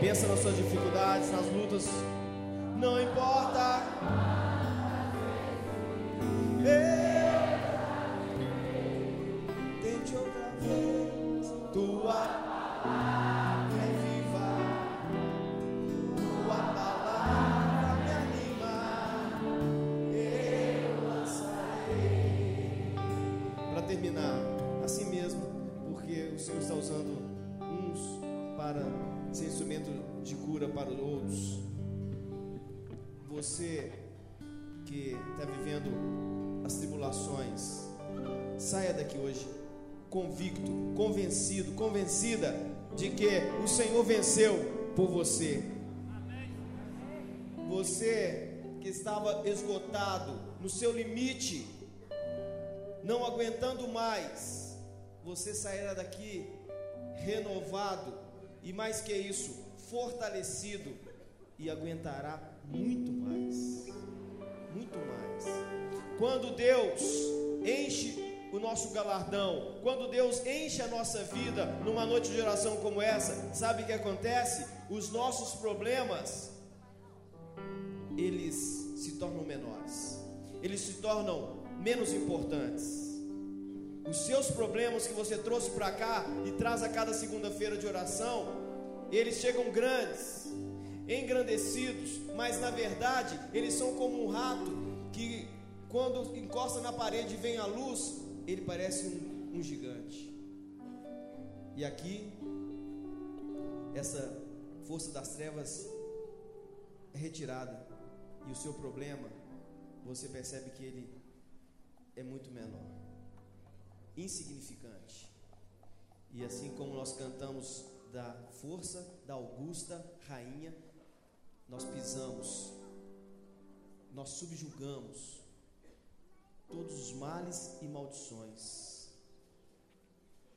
Pensa nas suas dificuldades, nas lutas. Não importa. Outros. Você que está vivendo as tribulações, saia daqui hoje convicto, convencido, convencida de que o Senhor venceu por você. Você que estava esgotado, no seu limite, não aguentando mais, você sairá daqui renovado e mais que isso, fortalecido e aguentará muito mais. Muito mais. Quando Deus enche o nosso galardão, quando Deus enche a nossa vida numa noite de oração como essa, sabe o que acontece? Os nossos problemas eles se tornam menores. Eles se tornam menos importantes. Os seus problemas que você trouxe para cá e traz a cada segunda-feira de oração, eles chegam grandes, engrandecidos, mas na verdade eles são como um rato que quando encosta na parede e vem a luz, ele parece um, um gigante. E aqui, essa força das trevas é retirada, e o seu problema, você percebe que ele é muito menor, insignificante. E assim como nós cantamos da força da augusta rainha, nós pisamos, nós subjugamos todos os males e maldições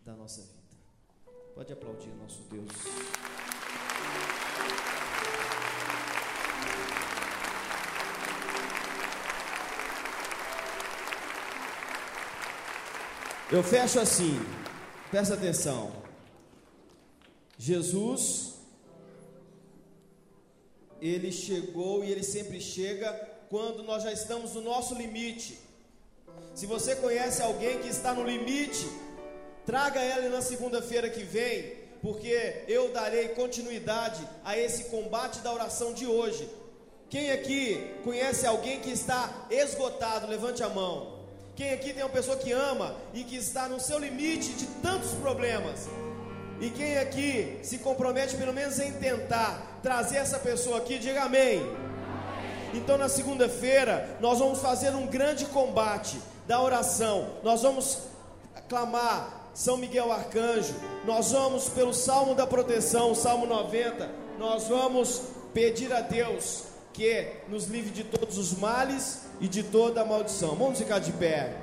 da nossa vida. Pode aplaudir nosso Deus. Eu fecho assim, presta atenção. Jesus, ele chegou e ele sempre chega quando nós já estamos no nosso limite. Se você conhece alguém que está no limite, traga ela na segunda-feira que vem, porque eu darei continuidade a esse combate da oração de hoje. Quem aqui conhece alguém que está esgotado? Levante a mão. Quem aqui tem uma pessoa que ama e que está no seu limite de tantos problemas? E quem aqui se compromete pelo menos em tentar trazer essa pessoa aqui, diga amém. Então na segunda-feira nós vamos fazer um grande combate da oração. Nós vamos clamar São Miguel Arcanjo. Nós vamos pelo Salmo da proteção, Salmo 90. Nós vamos pedir a Deus que nos livre de todos os males e de toda a maldição. Vamos ficar de pé.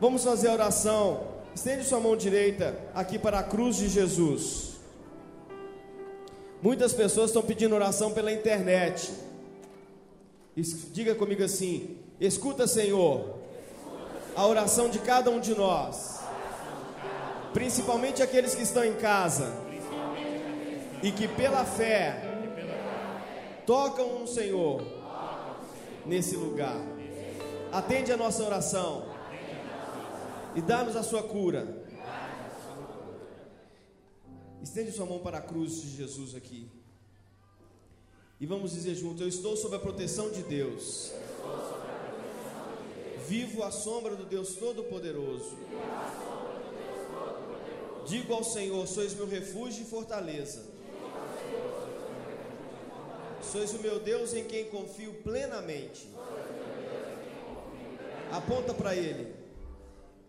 Vamos fazer a oração. Estende sua mão direita aqui para a cruz de Jesus. Muitas pessoas estão pedindo oração pela internet. Diga comigo assim: Escuta, Senhor, a oração de cada um de nós, principalmente aqueles que estão em casa e que pela fé tocam no Senhor nesse lugar. Atende a nossa oração e dá-nos a sua cura. Estende sua mão para a cruz de Jesus aqui. E vamos dizer juntos: Eu estou sob a proteção de Deus. Vivo à sombra do Deus Todo-Poderoso. Digo ao Senhor: Sois meu refúgio e fortaleza. Sois o meu Deus em quem confio plenamente. Aponta para Ele.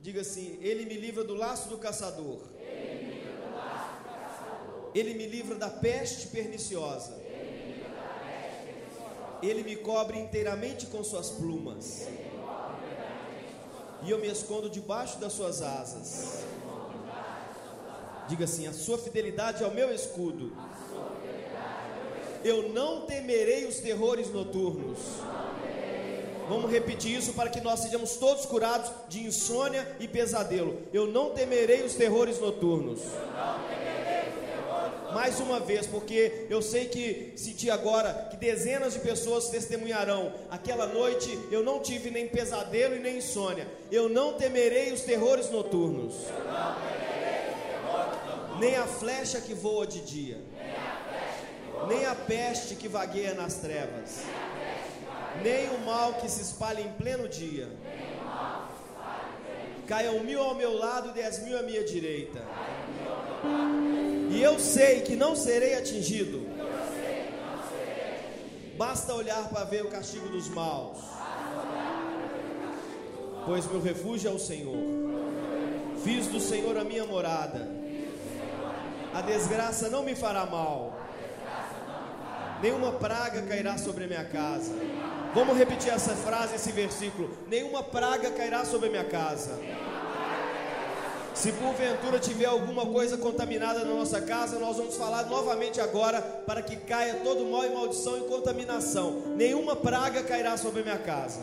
Diga assim: Ele me livra do laço do caçador. Ele me livra da peste perniciosa. Ele me cobre inteiramente com suas plumas. E eu me escondo debaixo das suas asas. Diga assim: a sua fidelidade é o meu escudo. Eu não temerei os terrores noturnos. Vamos repetir isso para que nós sejamos todos curados de insônia e pesadelo. Eu não temerei os terrores noturnos. Mais uma vez, porque eu sei que senti agora que dezenas de pessoas testemunharão. Aquela noite eu não tive nem pesadelo e nem insônia. Eu não temerei os terrores noturnos. Nem a flecha que voa de dia nem a peste que vagueia nas trevas, nem o mal que se espalha em pleno dia. Caiam mil ao meu lado e dez mil à minha direita. E eu sei que não serei atingido. Basta olhar para ver o castigo dos maus. Pois meu refúgio é o Senhor. Fiz do Senhor a minha morada. A desgraça não me fará mal Nenhuma praga cairá sobre a minha casa. Vamos repetir essa frase, esse versículo. Nenhuma praga cairá sobre a minha casa. Se porventura tiver alguma coisa contaminada na nossa casa, nós vamos falar novamente agora para que caia todo mal e maldição e contaminação. Nenhuma praga cairá sobre a minha casa.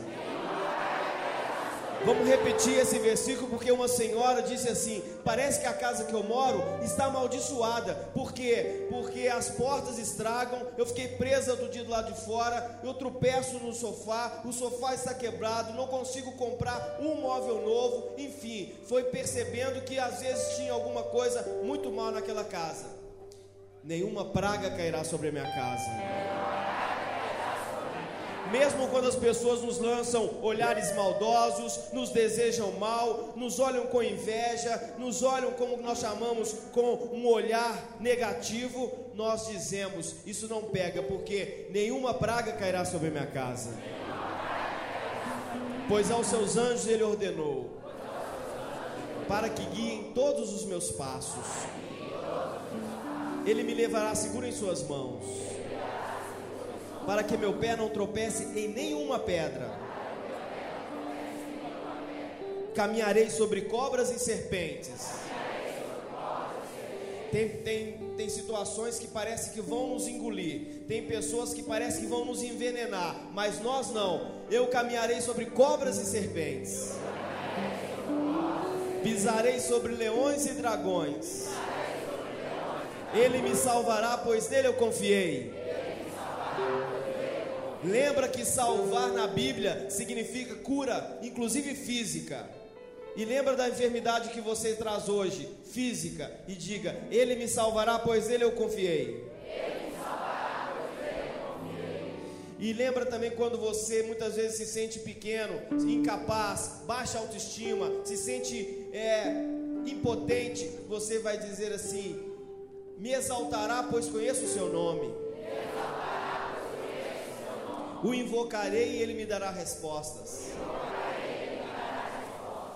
Vamos repetir esse versículo porque uma senhora disse assim: parece que a casa que eu moro está amaldiçoada. Por quê? Porque as portas estragam. Eu fiquei presa do dia do lado de fora. Eu tropeço no sofá. O sofá está quebrado. Não consigo comprar um móvel novo. Enfim, foi percebendo que às vezes tinha alguma coisa muito mal naquela casa. Nenhuma praga cairá sobre a minha casa mesmo quando as pessoas nos lançam olhares maldosos, nos desejam mal, nos olham com inveja, nos olham como nós chamamos com um olhar negativo, nós dizemos: Isso não pega, porque nenhuma praga cairá sobre minha casa. Pois aos seus anjos ele ordenou para que guiem todos os meus passos. Ele me levará seguro em suas mãos para que meu pé não tropece em nenhuma pedra. Caminharei sobre cobras e serpentes. Tem, tem, tem situações que parece que vão nos engolir. Tem pessoas que parece que vão nos envenenar. Mas nós não. Eu caminharei sobre cobras e serpentes. Pisarei sobre leões e dragões. Ele me salvará, pois nele eu confiei. Lembra que salvar na Bíblia significa cura, inclusive física. E lembra da enfermidade que você traz hoje, física, e diga: Ele me salvará, pois nele eu confiei. E lembra também quando você muitas vezes se sente pequeno, incapaz, baixa autoestima, se sente é, impotente, você vai dizer assim: Me exaltará, pois conheço o seu nome. O invocarei e ele me dará respostas.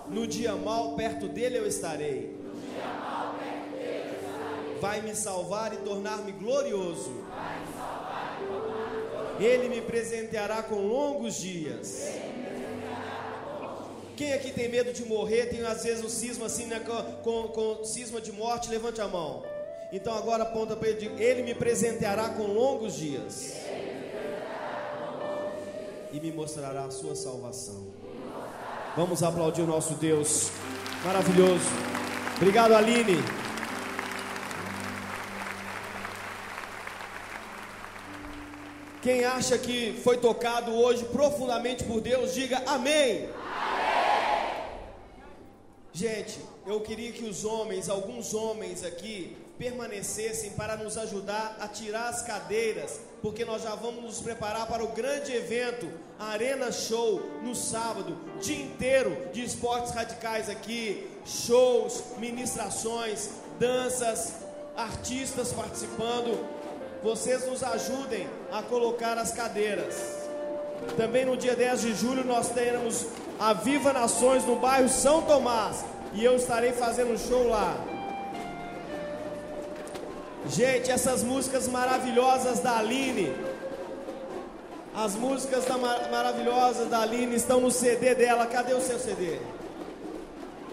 No dia mal, perto dele eu estarei. Vai me salvar e tornar-me glorioso. Ele me presenteará com longos dias. Quem aqui tem medo de morrer, tem às vezes o cisma assim, né, com, com, com cisma de morte, levante a mão. Então agora aponta para ele, ele me presenteará com longos dias e me mostrará a sua salvação. Vamos aplaudir o nosso Deus maravilhoso. Obrigado, Aline. Quem acha que foi tocado hoje profundamente por Deus, diga amém. amém. Gente, eu queria que os homens, alguns homens aqui, permanecessem para nos ajudar a tirar as cadeiras, porque nós já vamos nos preparar para o grande evento, Arena Show, no sábado, dia inteiro de esportes radicais aqui, shows, ministrações, danças, artistas participando. Vocês nos ajudem a colocar as cadeiras. Também no dia 10 de julho nós teremos a Viva Nações no bairro São Tomás e eu estarei fazendo um show lá. Gente, essas músicas maravilhosas da Aline, as músicas da mar maravilhosas da Aline estão no CD dela. Cadê o seu CD?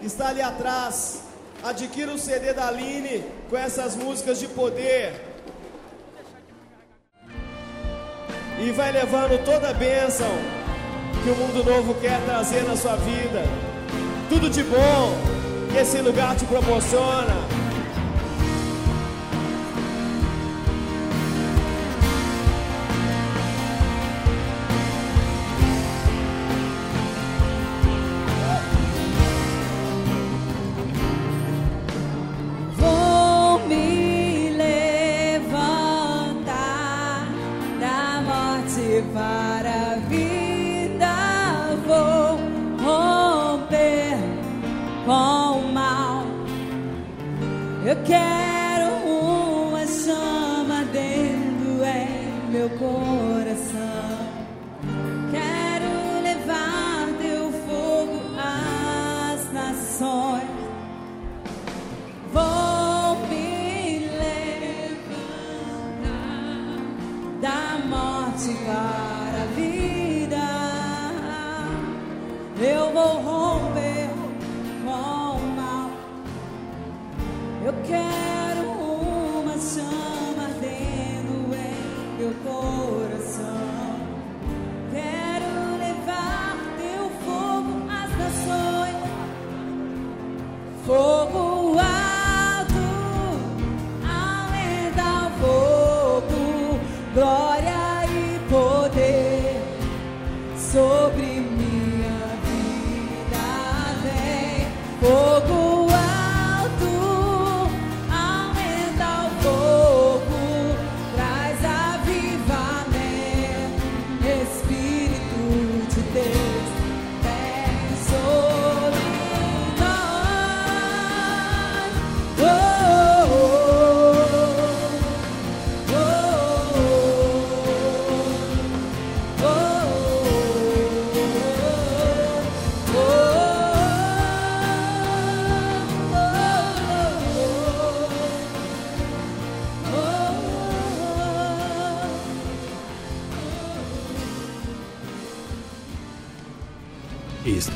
Está ali atrás. Adquira o CD da Aline com essas músicas de poder. E vai levando toda a bênção que o mundo novo quer trazer na sua vida. Tudo de bom que esse lugar te proporciona.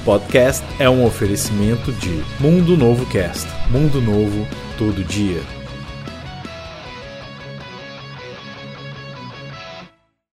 podcast é um oferecimento de Mundo Novo Cast. Mundo Novo todo dia.